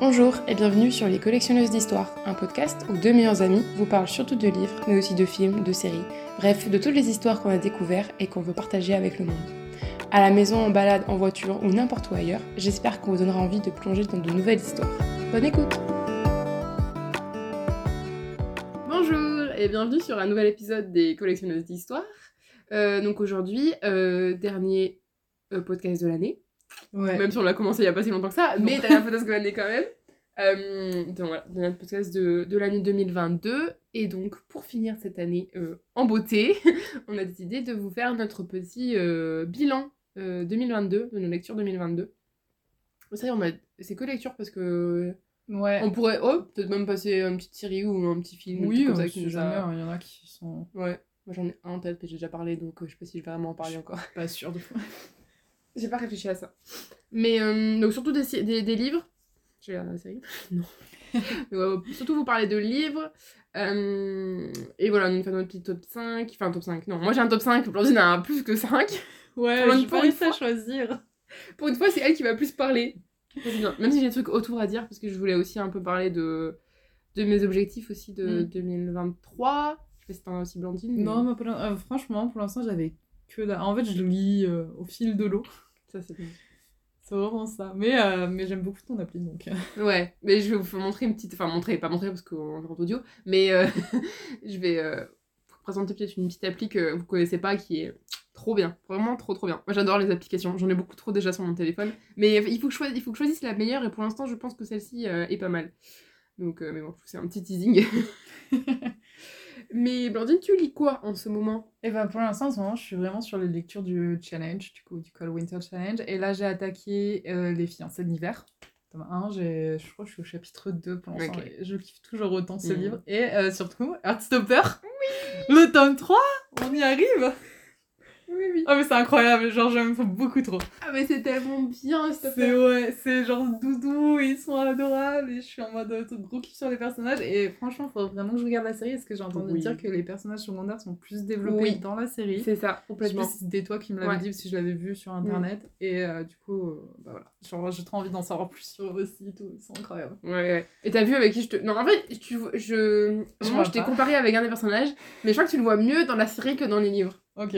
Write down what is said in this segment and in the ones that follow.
Bonjour et bienvenue sur Les Collectionneuses d'Histoire, un podcast où deux meilleurs amis vous parlent surtout de livres, mais aussi de films, de séries, bref, de toutes les histoires qu'on a découvertes et qu'on veut partager avec le monde. À la maison, en balade, en voiture ou n'importe où ailleurs, j'espère qu'on vous donnera envie de plonger dans de nouvelles histoires. Bonne écoute Bonjour et bienvenue sur un nouvel épisode des Collectionneuses d'Histoire. Euh, donc aujourd'hui, euh, dernier euh, podcast de l'année. Ouais. Même si on l'a commencé il n'y a pas si longtemps que ça, mais dernier podcast de l'année quand même. Euh, donc voilà, dernier podcast de, de l'année 2022. Et donc, pour finir cette année euh, en beauté, on a décidé de vous faire notre petit euh, bilan euh, 2022, de nos lectures 2022. Ça y est, on a... c'est que lecture parce que Ouais. on pourrait, oh, peut-être même passer une petite série ou un petit film. ou un Oui, comme ça qui jamais, a- il y en a qui sont Ouais, moi j'en ai un en tête que j'ai déjà parlé, donc euh, je sais pas si je vais vraiment en parler encore. pas sûrs de fois. J'ai pas réfléchi à ça. Mais euh, donc surtout des, des, des livres. J'ai regardé la série Non. Surtout vous parler de livres. Euh, et voilà, nous faire notre petit top 5. Enfin, top 5. Non, moi j'ai un top 5. Aujourd'hui, il y en a plus que 5. Ouais, j'ai pas réussi à choisir. Pour une fois, c'est elle qui va plus parler. Bien. Même si j'ai des trucs autour à dire, parce que je voulais aussi un peu parler de, de mes objectifs aussi de Mm. 2023. Je sais pas si t'en as aussi, Blandine. mais Non, mais pour l'in- euh, franchement, pour l'instant, j'avais que la... En fait, je lis euh, au fil de l'eau. Ça, c'est vraiment ça. Mais, euh, mais j'aime beaucoup ton appli, donc... euh, Ouais, mais je vais vous montrer une petite. Enfin, montrer, pas montrer parce qu'on est en audio, mais euh, je vais euh, vous présenter peut-être une petite appli que vous connaissez pas qui est trop bien. Vraiment trop trop bien. Moi j'adore les applications, j'en ai beaucoup trop déjà sur mon téléphone. Mais il faut que je, choisisse, il faut que je choisisse la meilleure et pour l'instant je pense que celle-ci est pas mal. Donc, mais bon, c'est un petit teasing. mais Blandine, tu lis quoi en ce moment? Et ben pour l'instant, en ce moment, je suis vraiment sur les lectures du challenge, du coup, du Call Winter Challenge. Et là, j'ai attaqué euh, Les fiancés d'hiver. Tome 1, j'ai- je crois que je suis au chapitre 2 pour l'instant. Je kiffe toujours autant ce Mhm. livre. Et euh, surtout, Heartstopper. Le tome 3, on y arrive? Oui. Oh mais c'est incroyable, genre j'aime beaucoup trop. Ah, mais c'est tellement bien, s'il te C'est ouais, c'est genre doudou, ils sont adorables et je suis en mode euh, gros kiff sur les personnages et franchement, faut vraiment que je regarde la série parce que j'ai entendu Oui. dire que les personnages secondaires sont plus développés Oui. dans la série. C'est ça, Je sais complètement. si c'était toi qui me l'avais Ouais. dit ou si je l'avais vu sur internet et euh, du coup, euh, bah voilà, genre j'ai trop envie d'en savoir plus sur eux aussi, tout, ils sont incroyables. Ouais, ouais. Et t'as vu avec qui je te. Non, en fait, tu, je. Je je t'ai comparé avec un des personnages, mais je crois que tu le vois mieux dans la série que dans les livres. Ok.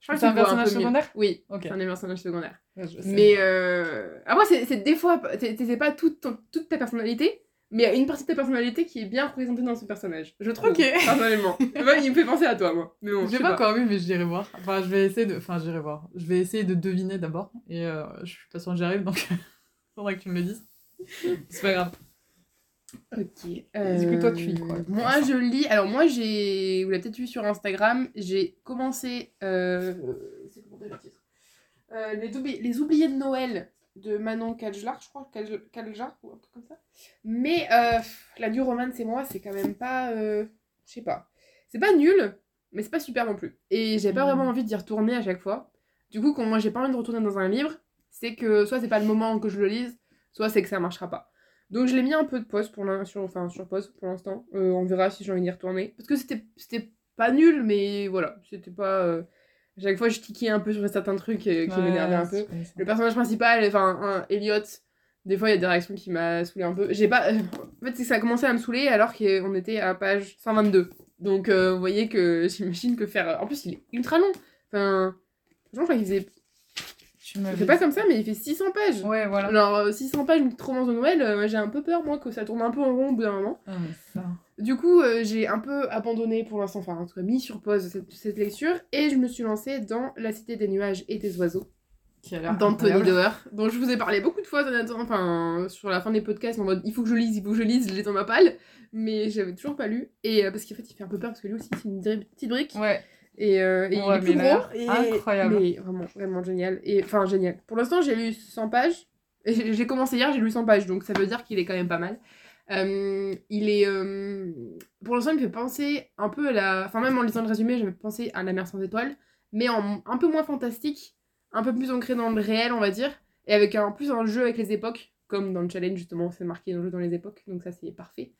Je crois que C'est un personnage secondaire? Oui, Ok. c'est un des personnages secondaires. Ouais. Mais euh... après, c'est c'est des fois. t'es pas toute, ton- toute ta personnalité, mais il y a une partie de ta personnalité qui est bien représentée dans ce personnage. Je trouve. Ok. Personnellement. Enfin, il me fait penser à toi, moi. Mais bon, je sais pas encore vu, mais j'irai voir. Enfin, je vais essayer de. Enfin, j'irai voir. Je vais essayer de deviner d'abord. Et euh, je pas sûre que j'y arrive, donc faudra que tu me le dises. C'est pas grave. Ok. Du coup, toi, tu lis quoi, pour Moi, je lis. Alors, moi, j'ai. Vous l'avez peut-être vu sur Instagram. J'ai commencé. Euh... C'est comment déjà le titre? Euh, les, Oubliés- les Oubliés de Noël de Manon Kaljar, je crois. Kaljar ou un truc comme ça. Mais euh, la New Romance et moi, c'est quand même pas. euh, Je sais pas. C'est pas nul, mais c'est pas super non plus. Et j'ai pas vraiment envie d'y retourner à chaque fois. Du coup, quand moi, j'ai pas envie de retourner dans un livre, c'est que soit c'est pas le moment que je le lise, soit c'est que ça marchera pas. Donc je l'ai mis un peu de pause pour l'in- sur, enfin, sur pause pour l'instant. Euh, on verra si j'ai envie d'y retourner. Parce que c'était c'était pas nul, mais voilà. C'était pas. euh, À chaque fois, je tiquais un peu sur certains trucs euh, qui Ouais, m'énervaient un peu. Le personnage principal, enfin, un, Elliot, des fois il y a des réactions qui m'a saoulé un peu. J'ai pas. En fait, c'est que ça a commencé à me saouler alors qu'on était à page 122. Donc euh, vous voyez que j'imagine que faire. En plus, il est ultra long. Enfin. Je crois qu'il faisait. Fait pas comme ça, mais il fait 600 pages. Ouais, voilà. Genre euh, 600 pages, une petite romance de Noël, euh, j'ai un peu peur, moi, que ça tourne un peu en rond au bout d'un moment. Ah, mais ça. Du coup, euh, j'ai un peu abandonné pour l'instant, enfin, en tout cas, mis sur pause cette, cette lecture, et je me suis lancée dans La Cité des Nuages et des Oiseaux, Qui a d'Anthony. Doerr, dont je vous ai parlé beaucoup de fois, enfin, sur la fin des podcasts, en mode il faut que je lise, il faut que je lise, je l'ai dans ma palle, mais j'avais toujours pas lu, et euh, parce qu'en fait, il fait un peu peur, parce que lui aussi, c'est une petite brique, Ouais. Et, euh, et il est plus gros. et- incroyable. Mais vraiment, vraiment génial. Et enfin, génial. Pour l'instant, j'ai lu 100 pages. J'ai commencé hier, j'ai lu 100 pages, donc ça veut dire qu'il est quand même pas mal. Euh, il est. euh, Pour l'instant, il me fait penser un peu à la. Enfin, même en lisant le résumé, j'avais pensé à La mer sans étoiles, mais en un peu moins fantastique, un peu plus ancré dans le réel, on va dire, et avec un plus un jeu avec les époques, comme dans le challenge, justement, c'est marqué dans le jeu dans les époques, donc ça, c'est parfait.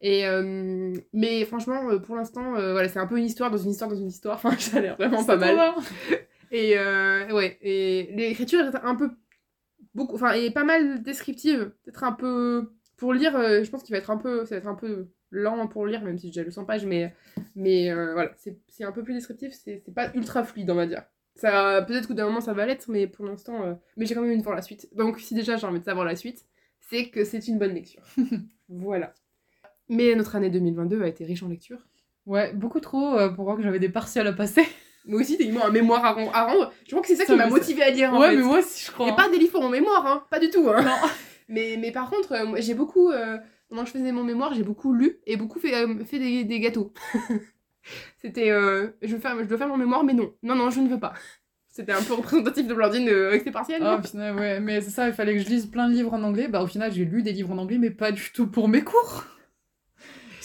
Et euh, mais franchement, euh, pour l'instant, euh, voilà, c'est un peu une histoire dans une histoire dans une histoire. Enfin, ça a l'air vraiment pas mal. Et euh, ouais, et l'écriture est un peu beaucoup, enfin, et pas mal descriptive. Peut-être un peu. Pour lire, je pense qu'il va être un peu. Ça va être un peu lent pour lire, même si j'ai déjà lu 100 pages, mais, mais voilà, c'est un peu plus descriptif, c'est pas ultra fluide, on va dire. Ça, peut-être qu'au d'un moment ça va l'être, mais pour l'instant, mais j'ai quand même envie de voir la suite. Donc si déjà j'ai envie de savoir la suite, c'est que c'est une bonne lecture. voilà. Mais notre année 2022 a été riche en lecture. Ouais, beaucoup trop euh, pour voir que j'avais des partiels à passer. Moi aussi, t'as eu un mémoire à, ren- à rendre. Je crois que c'est ça Ça, qui m'a motivé à lire. en ouais, fait. mais moi aussi, je crois. Et pas des livres pour mon mémoire, hein. Pas du tout, hein. Non. Mais, mais par contre, euh, j'ai beaucoup. euh, que je faisais mon mémoire, j'ai beaucoup lu et beaucoup fait, euh, fait des, des gâteaux. C'était. je, veux faire, je dois faire mon mémoire, mais non. Non, non, je ne veux pas. C'était un peu représentatif de Blandine avec ses partiels. Ah, au final, ouais, mais c'est ça, il fallait que je lise plein de livres en anglais. Bah, au final, j'ai lu des livres en anglais, mais pas du tout pour mes cours.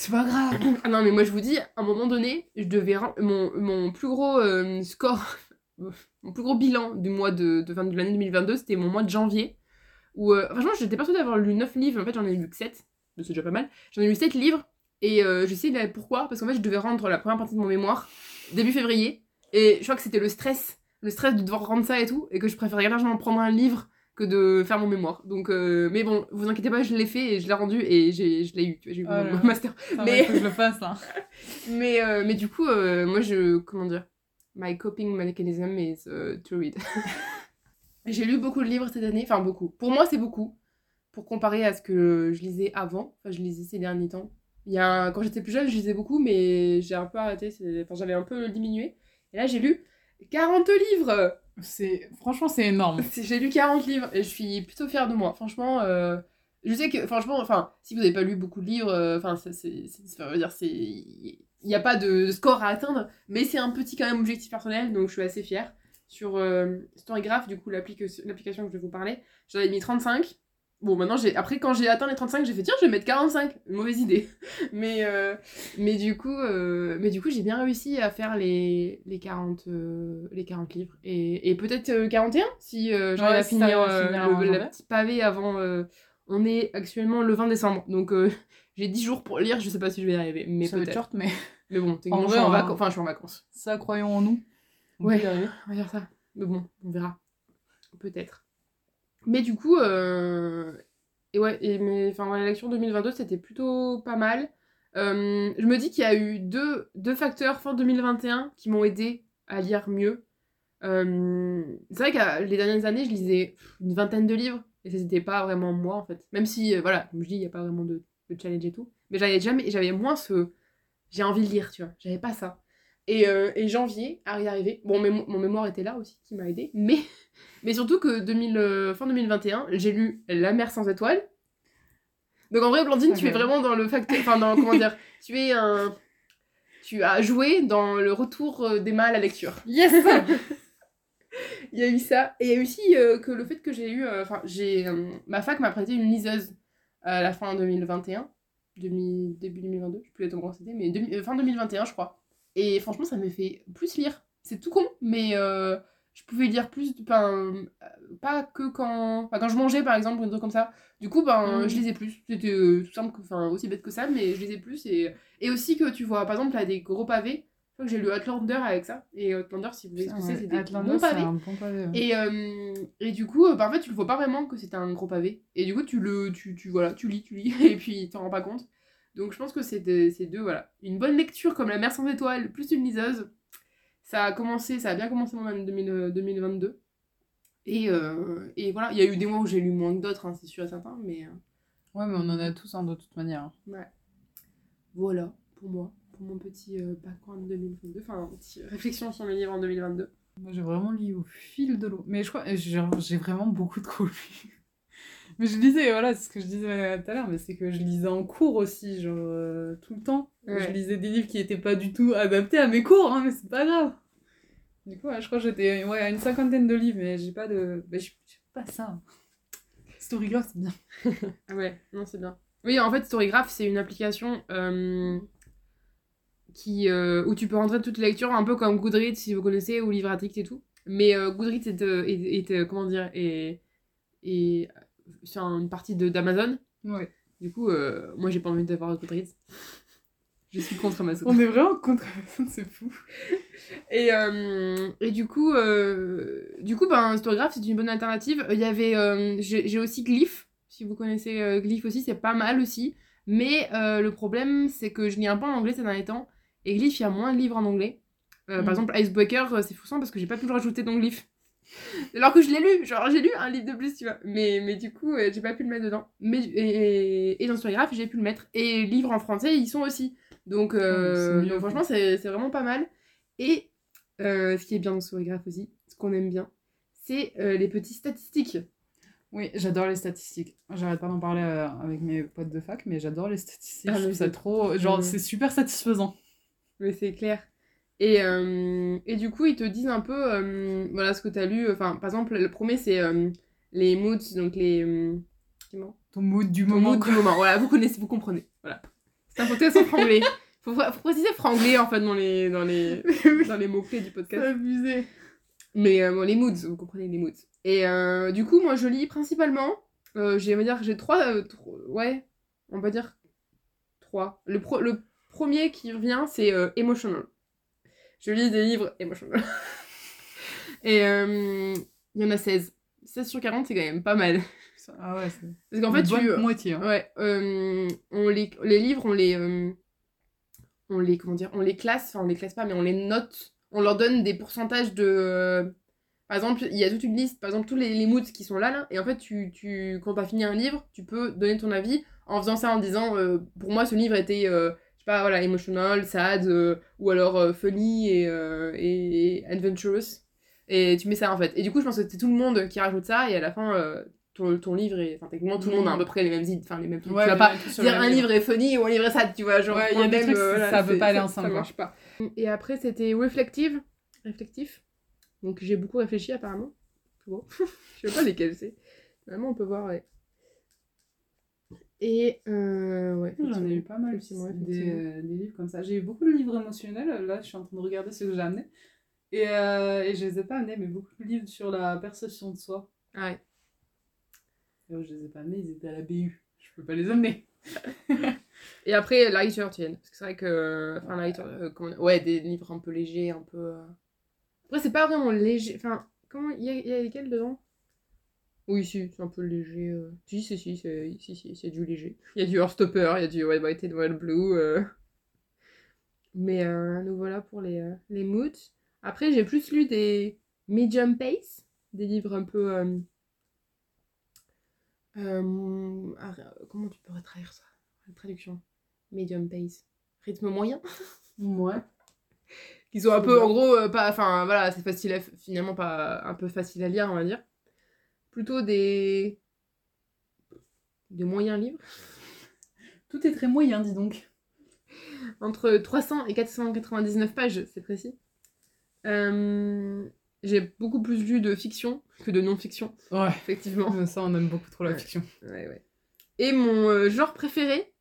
C'est pas grave. Ah non, mais moi je vous dis, à un moment donné, je devais. Mon, mon plus gros euh, score, mon plus gros bilan du mois de, de, de l'année 2022, c'était mon mois de janvier. Où, euh, franchement, j'étais persuadée d'avoir lu 9 livres, en fait j'en ai lu que 7, c'est déjà pas mal. J'en ai lu 7 livres, et euh, je sais pourquoi, parce qu'en fait je devais rendre la première partie de mon mémoire début février, et je crois que c'était le stress, le stress de devoir rendre ça et tout, et que je préférais largement prendre un livre que de faire mon mémoire. Donc, euh, mais bon, vous inquiétez pas, je l'ai fait et je l'ai rendu et j'ai, je l'ai eu, tu vois, j'ai eu Oh mon, là. master. Ça, Mais- que je le fasse, là. Mais, euh, mais du coup, euh, moi, je. Comment dire My coping mechanism is uh, to read. J'ai lu beaucoup de livres cette année. Enfin, beaucoup. Pour moi, c'est beaucoup. Pour comparer à ce que je lisais avant. Enfin, je lisais ces derniers temps. Il y a un- Quand j'étais plus jeune, je lisais beaucoup, mais j'ai un peu arrêté. c'est- Enfin, j'avais un peu diminué. Et là, j'ai lu 40 livres C'est... Franchement, c'est énorme. J'ai lu 40 livres et je suis plutôt fière de moi. Franchement, euh, je sais que, franchement, enfin, si vous n'avez pas lu beaucoup de livres, euh, enfin, ça, c'est, dire, c'est, il n'y a pas de score à atteindre, mais c'est un petit quand même objectif personnel, donc je suis assez fière. Sur euh, Storygraph, du coup, l'application, que je vais vous parler, j'en avais mis 35. Bon, maintenant, j'ai, après, quand j'ai atteint les 35, j'ai fait, tiens, je vais mettre 45. Mauvaise idée. mais, euh, mais du coup, euh, mais du coup, j'ai bien réussi à faire les, les, 40, euh, les 40 livres. Et, et peut-être euh, 41 si euh, j'arrive Ouais, à si finir, euh, finir le, la janvier. petite pavé avant. euh, on est actuellement le 20 décembre. Donc euh, j'ai 10 jours pour lire. Je sais pas si je vais y arriver. Mais peut-être. short, mais Mais bon, En je suis vrai, en vacances. Enfin, je suis en vacances. ça, croyons en nous. On Ouais. On va dire ça. Mais bon, on verra. Peut-être. Mais du coup, euh... et lecture 2022, c'était plutôt pas mal. Euh, je me dis qu'il y a eu deux, deux facteurs fin 2021 qui m'ont aidé à lire mieux. Euh, c'est vrai que les dernières années, je lisais une vingtaine de livres et c'était pas vraiment moi en fait. Même si, voilà, comme je dis, il n'y a pas vraiment de, de challenge et tout. Mais j'avais jamais, j'avais moins ce. J'ai envie de lire, tu vois. J'avais pas ça. Et, euh, et janvier à y arriver. Bon, mais mon, mémoire était là aussi, qui m'a aidé. Mais, mais surtout que 2000, euh, fin 2021, j'ai lu La mer sans étoiles. Donc en vrai, Blandine, tu es vraiment dans le facteur. Enfin, dans. Comment dire Tu es un. Tu as joué dans le retour euh, d'Emma à la lecture. Yes Il y a eu ça. Et il y a eu aussi euh, que le fait que j'ai eu. Enfin, j'ai. ma fac m'a prêté une liseuse à la fin 2021. Demi, début 2022, je sais plus comment c'était, mais demi- fin 2021, je crois. Et franchement, ça m'a fait plus lire. C'est tout con, mais euh, je pouvais lire plus. Euh, pas que quand. Enfin, quand je mangeais, par exemple, ou des trucs comme ça. Du coup, ben, Mhm. je lisais plus. C'était euh, tout simple, enfin, aussi bête que ça, mais je lisais plus. Et, et aussi que tu vois, par exemple, là, des gros pavés. Je crois que j'ai lu Outlander avec ça. Et Outlander, si vous voulez ce que c'est, c'est des bons pavés. un bon pavé. ouais. Et, euh, et du coup, bah, en fait, tu le vois pas vraiment que c'est un gros pavé. Et du coup, tu le, tu, tu, voilà, tu lis, tu lis, et puis t'en rends pas compte. Donc je pense que c'est de- c'est deux, voilà. Une bonne lecture comme La mer sans étoiles, plus une liseuse. Ça a commencé, ça a bien commencé mon année 2000, euh, 2022. Et, euh, et voilà, il y a eu des mois où j'ai lu moins que d'autres, hein, c'est sûr et certain, mais euh, Ouais, mais on en a tous un de toute manière. voilà, pour moi, pour mon petit euh, background 2022, enfin, petite réflexion sur mes livres en 2022. Moi, j'ai vraiment lu au fil de l'eau. Mais je crois, j'ai j'ai vraiment beaucoup trop lu. Mais je lisais, voilà, c'est ce que je disais euh, tout à l'heure, mais c'est que je lisais en cours aussi, genre euh, tout le temps. Ouais. Je lisais des livres qui étaient pas du tout adaptés à mes cours, hein, mais c'est pas grave. Du coup, ouais, je crois que j'étais ouais, à une cinquantaine de livres, mais j'ai pas de. Mais je pas ça. Storygraph, c'est bien. Ouais, non, c'est bien. Oui, en fait, Storygraph, c'est une application euh, qui, euh, où tu peux rentrer toutes les lectures, un peu comme Goodreads, si vous connaissez, ou Livre Addict et tout. Mais euh, Goodreads est, est, est, comment dire, est, est sur une partie de- d'Amazon. Ouais. Du coup, euh, moi, j'ai pas envie d'avoir Goodreads. Je suis contre Amazon. On est vraiment contre Amazon, c'est fou. Et, euh, et du coup, euh, du coup ben, Storygraph, c'est une bonne alternative. Il y avait, euh, j'ai aussi Glyph. Si vous connaissez Glyph aussi, c'est pas mal aussi. Mais le problème, c'est que je lis un peu en anglais ces derniers temps. Et Glyph, il y a moins de livres en anglais. Euh, Mm. Par exemple, Icebreaker, c'est frustrant parce que j'ai pas pu le rajouter dans Glyph. Alors que je l'ai lu, genre j'ai lu un livre de plus, tu vois. Mais, mais du coup, euh, j'ai pas pu le mettre dedans. Mais, et, et, et dans Storygraph, j'ai pu le mettre. Et livres en français, ils sont aussi. Donc, euh, Oh, mieux, donc franchement, c'est vraiment pas mal. Et euh, ce qui est bien dans Storygraph aussi, ce qu'on aime bien, c'est euh, les petites statistiques. Oui, j'adore les statistiques. J'arrête pas d'en parler euh, avec mes potes de fac, mais j'adore les statistiques. Ah, je trouve ça trop. Genre, c'est super satisfaisant. Mais c'est clair. Et, euh, et du coup, ils te disent un peu euh, voilà ce que tu as lu. Enfin, par exemple, le premier, c'est euh, les moods, donc les. comment? Ton mood du Ton moment. mood quoi. du moment. Voilà, vous connaissez, vous comprenez. Voilà. C'est un podcast en franglais. Faut, faut préciser franglais en fait dans les, dans les, dans les mots-clés du C'est podcast. abusé. Mais euh, bon, les moods, vous comprenez les moods. Et euh, du coup, moi, je lis principalement. Euh, j'ai, on va dire, j'ai trois, euh, tro- Ouais, on va dire trois. Le, pro- le premier qui revient, c'est Emotional. Je lis des livres Emotional. Et euh, il y en a 16. 16 sur 40, c'est quand même pas mal. Ah ouais, c'est. Parce qu'en fait, bonne tu. moitié. hein. Ouais, euh, on les, les livres, on les, euh, on les, comment dire, on les classe, enfin on les classe pas, mais on les note, on leur donne des pourcentages de, euh, par exemple, il y a toute une liste, par exemple tous les, les moods qui sont là, là, et en fait, tu, tu, quand t'as fini un livre, tu peux donner ton avis en faisant ça, en disant, euh, pour moi, ce livre était, euh, je pas, voilà, emotional, sad, euh, ou alors euh, funny et, euh, et, et adventurous, et tu mets ça en fait. Et du coup, je pense que c'est tout le monde qui rajoute ça, et à la fin, ton, ton livre, est, enfin techniquement, tout le monde a à peu près les mêmes idées, enfin les mêmes trucs. Ouais, tu vas pas dire un livre est funny ou un livre est sad, tu vois. Genre, Ouais, y a des trucs, ça voilà, veut c'est- pas aller ça- ensemble, Ça quoi. marche pas. Et après, c'était reflective. Réflectif. Donc j'ai beaucoup réfléchi apparemment. Bon. Je sais pas lesquels c'est. Vraiment, on peut voir, ouais. Et euh, ouais. J'en ai eu pas mal Effectivement, des, euh, des livres comme ça. J'ai eu beaucoup de livres émotionnels. Là, je suis en train de regarder ce que j'ai amené. Et, euh, et je les ai pas amenés, mais beaucoup de livres sur la perception de soi. Ah ouais. Et je les ai pas amenés, ils étaient à la BU. Je peux pas les amener. Et après, littérature tienne. Parce que c'est vrai que. Enfin, littérature. euh, comment- Ouais, des livres un peu légers, un peu. euh. Après, c'est pas vraiment léger. Enfin, comment. Il y a, y a lesquels dedans? Oui, si, c'est un peu léger. euh. Si, si, si, c'est si, si, c'est du léger. Il y a du Heartstopper, il y a du White White and White Blue. euh. Mais euh, nous voilà pour les, euh, les moods. Après, j'ai plus lu des medium pace, des livres un peu. euh, euh, ah, comment tu pourrais traduire ça? La traduction. Medium pace. Rythme moyen. Ouais. Qui sont un peu, en gros, euh, pas. Enfin, voilà, c'est facile à. Finalement, pas. Un peu facile à lire, on va dire. Plutôt des. Des moyens livres. Tout est très moyen, dis donc. Entre 300 et 499 pages, c'est précis. Euh, J'ai beaucoup plus lu de fiction que de non-fiction, Ouais. effectivement. Ça, on aime beaucoup trop la Ouais. fiction. Ouais, ouais. Et mon euh, genre préféré.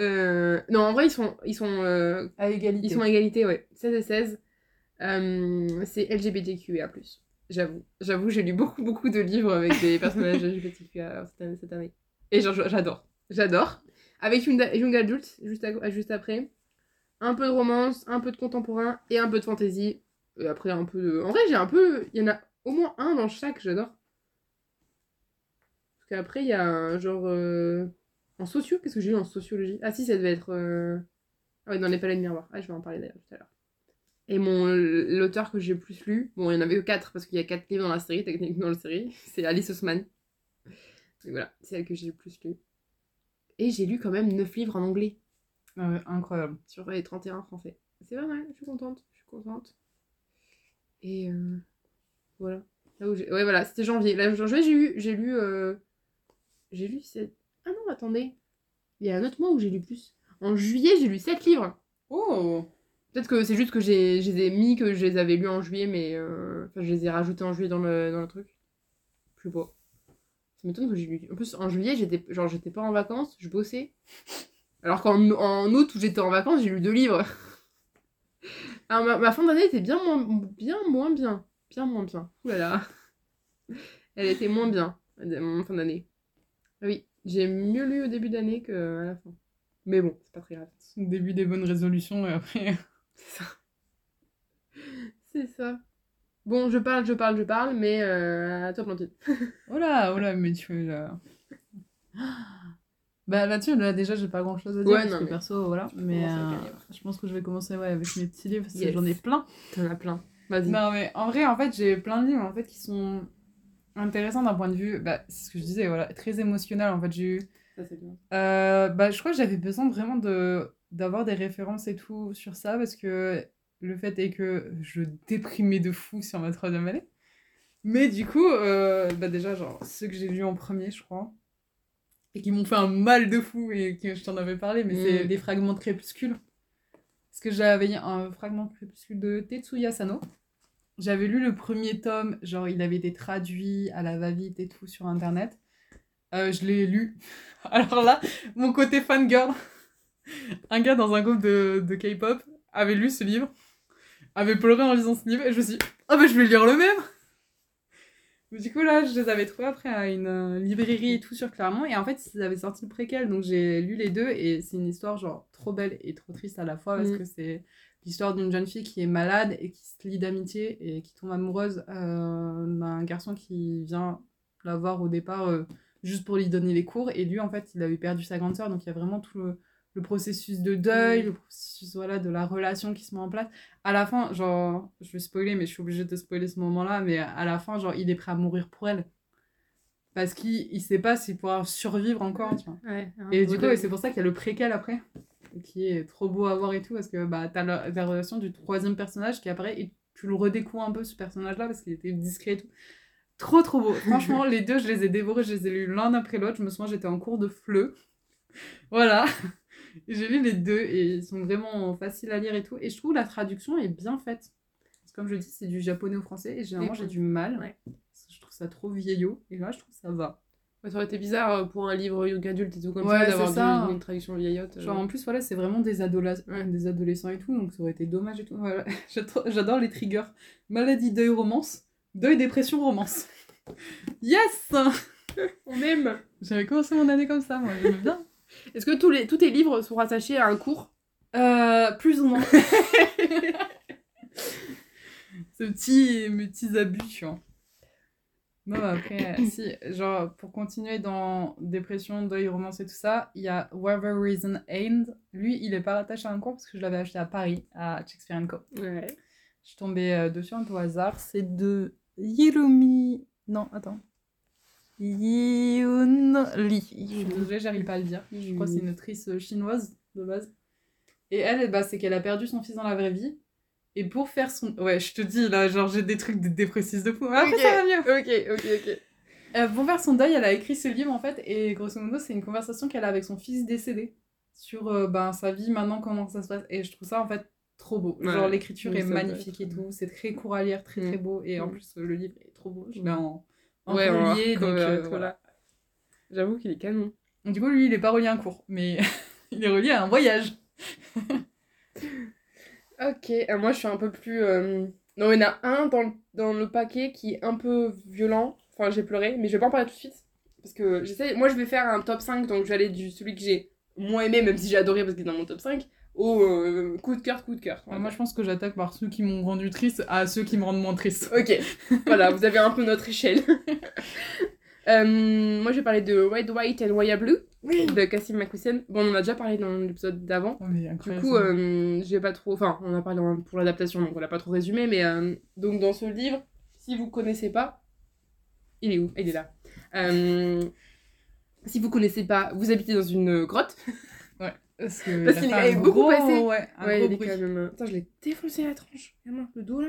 euh, Non, en vrai, ils sont, ils sont, À égalité. ils sont à égalité, ouais. 16 et 16. Euh, c'est LGBTQIA. J'avoue. J'avoue, j'ai lu beaucoup, beaucoup de livres avec des personnages LGBTQIA cette année. Cette année. Et j'adore. J'adore. Avec une Young Adult, juste, à- juste après. Un peu de romance, un peu de contemporain et un peu de fantasy. Et après, un peu de. En vrai, j'ai un peu. Il y en a au moins un dans chaque, j'adore. Parce qu'après, il y a un genre. euh, En socio, qu'est-ce que j'ai lu en sociologie? Ah, si, ça devait être. euh, Ah, ouais, dans les palais de miroir. Ah, je vais en parler d'ailleurs tout à l'heure. Et mon l'auteur que j'ai le plus lu, bon, il y en avait que 4 parce qu'il y a 4 livres dans la série, techniquement dans la série, c'est Alice Osman. Donc voilà, c'est elle que j'ai le plus lu. Et j'ai lu quand même 9 livres en anglais Ah ouais, incroyable. sur les 31 français. C'est pas mal, je suis contente, je suis contente. Et euh, voilà. Là où ouais, voilà, c'était janvier. Là, janvier, j'ai eu, j'ai lu, euh, j'ai lu 7... Ah non, attendez. Il y a un autre mois où j'ai lu plus. En juillet, j'ai lu 7 livres. Oh Peut-être que c'est juste que je les ai mis, que je les avais lus en juillet, mais euh, enfin, je les ai rajoutés en juillet dans le, dans le truc. Je sais pas. Ça m'étonne que j'ai lu. En plus, en juillet, j'étais, genre, j'étais pas en vacances, je bossais. Alors qu'en en août, où j'étais en vacances, j'ai lu deux livres. Ma, ma fin d'année était bien moins, bien moins bien. Bien moins bien. Ouh là. Elle était moins bien, mon fin d'année. Ah Oui, j'ai mieux lu au début d'année qu'à la fin. Mais bon, c'est pas très grave. Début des bonnes résolutions et après. C'est ça. C'est ça. Bon, je parle, je parle, je parle, mais euh, à toi, Plantine. Oh là, oh là, mais tu là. Bah là-dessus, là, déjà, j'ai pas grand chose à dire Ouais, parce non, que mais perso, voilà. Mais euh, je pense que je vais commencer ouais, avec mes petits livres parce que j'en ai plein. T'en as plein. Vas-y. Non, mais en vrai, en fait, j'ai plein de livres en fait qui sont intéressants d'un point de vue. Bah, c'est ce que je disais, voilà, très émotionnel. En fait, j'ai eu. Ça, c'est bien. Euh, bah, je crois que j'avais besoin vraiment de d'avoir des références et tout sur ça parce que le fait est que je déprimais de fou sur ma troisième année. Mais du coup, euh, bah déjà, genre, ceux que j'ai lus en premier, je crois, et qui m'ont fait un mal de fou et que je t'en avais parlé, mais c'est Mm. les fragments de crépuscule. Parce que j'avais un fragment de crépuscule de Tetsuya Sano. J'avais lu le premier tome, genre il avait été traduit à la va-vite et tout sur internet. Euh, je l'ai lu. Alors là, mon côté fangirl. Un gars dans un groupe de, de K-pop avait lu ce livre, avait pleuré en lisant ce livre, et je me suis dit, ah bah je vais lire le même Mais Du coup, là, je les avais trouvés après à une euh, librairie et tout sur Clermont, et en fait, ils avaient sorti le préquel, donc j'ai lu les deux, et c'est une histoire genre trop belle et trop triste à la fois, parce Mhm. que c'est l'histoire d'une jeune fille qui est malade et qui se lie d'amitié et qui tombe amoureuse euh, d'un garçon qui vient la voir au départ euh, juste pour lui donner les cours. Et lui, en fait, il avait perdu sa grande sœur, donc il y a vraiment tout le, le processus de deuil, Mm. le processus voilà, de la relation qui se met en place. À la fin, genre, je vais spoiler, mais je suis obligée de spoiler ce moment-là, mais à la fin, genre, il est prêt à mourir pour elle. Parce qu'il il sait pas s'il pourra survivre encore, tu vois. Ouais. Et du coup, c'est pour ça qu'il y a le préquel après, qui est trop beau à voir et tout, parce que bah, t'as la, la relation du troisième personnage qui apparaît et tu le redécouvres un peu ce personnage-là parce qu'il était discret et tout. Trop trop beau. Franchement, les deux, je les ai dévorés, je les ai lus l'un après l'autre. Je me souviens, j'étais en cours de FLE. Voilà. J'ai lu les deux et ils sont vraiment faciles à lire et tout. Et je trouve la traduction est bien faite. Parce que comme je dis, c'est du japonais au français et généralement j'ai du mal. Ouais. Je trouve ça trop vieillot. Et là, je trouve ça va. Ouais, ça aurait été bizarre euh, pour un livre young adulte et tout comme Ouais, ça d'avoir du- une traduction vieillotte. euh. Genre en plus voilà c'est vraiment des, des adolescents et tout donc ça aurait été dommage et tout. Voilà. J'adore les triggers. Maladie, deuil, romance. Deuil, dépression, romance. Yes On aime. J'avais commencé mon année comme ça moi, j'aime bien. Est-ce que tous, les, tous tes livres sont rattachés à un cours Euh, plus ou moins. Ce petit, mes petits abus, tu vois. Non, après, si, genre, pour continuer dans dépression, deuil, romance et tout ça, il y a Whatever Reason End. Lui, il est pas rattaché à un cours parce que je l'avais acheté à Paris, à Shakespeare Co. Ouais. Je suis tombée euh, dessus un peu au hasard. C'est de Hiromi. Non, attends. Yoon Lee. Désolée, j'arrive pas à le dire. Je crois que c'est une autrice euh, chinoise de base. Et elle, bah, c'est qu'elle a perdu son fils dans la vraie vie. Et pour faire son. Ouais, je te dis là, genre j'ai des trucs dépressifs de fou. Mais Après, Ok. ça va mieux. Ok, ok, ok. Euh, pour faire son deuil, elle a écrit ce livre en fait. Et grosso modo, c'est une conversation qu'elle a avec son fils décédé. Sur euh, ben, sa vie maintenant, comment ça se passe. Et je trouve ça en fait trop beau. Ouais, Genre l'écriture oui, est magnifique et tout. C'est très court à lire, très très Mm. beau. Et en Mm. plus, euh, le livre est trop beau. Je l'ai en, en Ouais, on relié, donc euh, trop voilà. là. J'avoue qu'il est canon. Du coup, lui, il est pas relié à un cours, mais il est relié à un voyage. Ok, euh, moi je suis un peu plus. euh, Non, il y en a un dans le, dans le paquet qui est un peu violent. Enfin, j'ai pleuré, mais je vais pas en parler tout de suite. Parce que j'essaie. Moi je vais faire un top 5, donc je vais aller du celui que j'ai moins aimé, même si j'ai adoré parce qu'il est dans mon top 5, au euh, coup de cœur, coup de cœur. moi, je pense que j'attaque par ceux qui m'ont rendu triste à ceux qui me rendent moins triste. Ok, voilà, vous avez un peu notre échelle. Euh, moi je vais parler de Red, White and Wire Blue de Cassim Makusen. Bon, on en a déjà parlé dans l'épisode d'avant. Oh, mais Du coup, euh, j'ai pas trop. Enfin, on a parlé pour l'adaptation, donc on l'a pas trop résumé, mais euh, donc dans ce livre, si vous connaissez pas, il est où? Il est là. Euh, si vous connaissez pas, vous habitez dans une grotte. Parce qu'il est un beaucoup gros- passé. Ouais, un ouais, gros il est bruit. quand même. Attends, je l'ai défoncé la tronche. Regarde-moi, le dos là.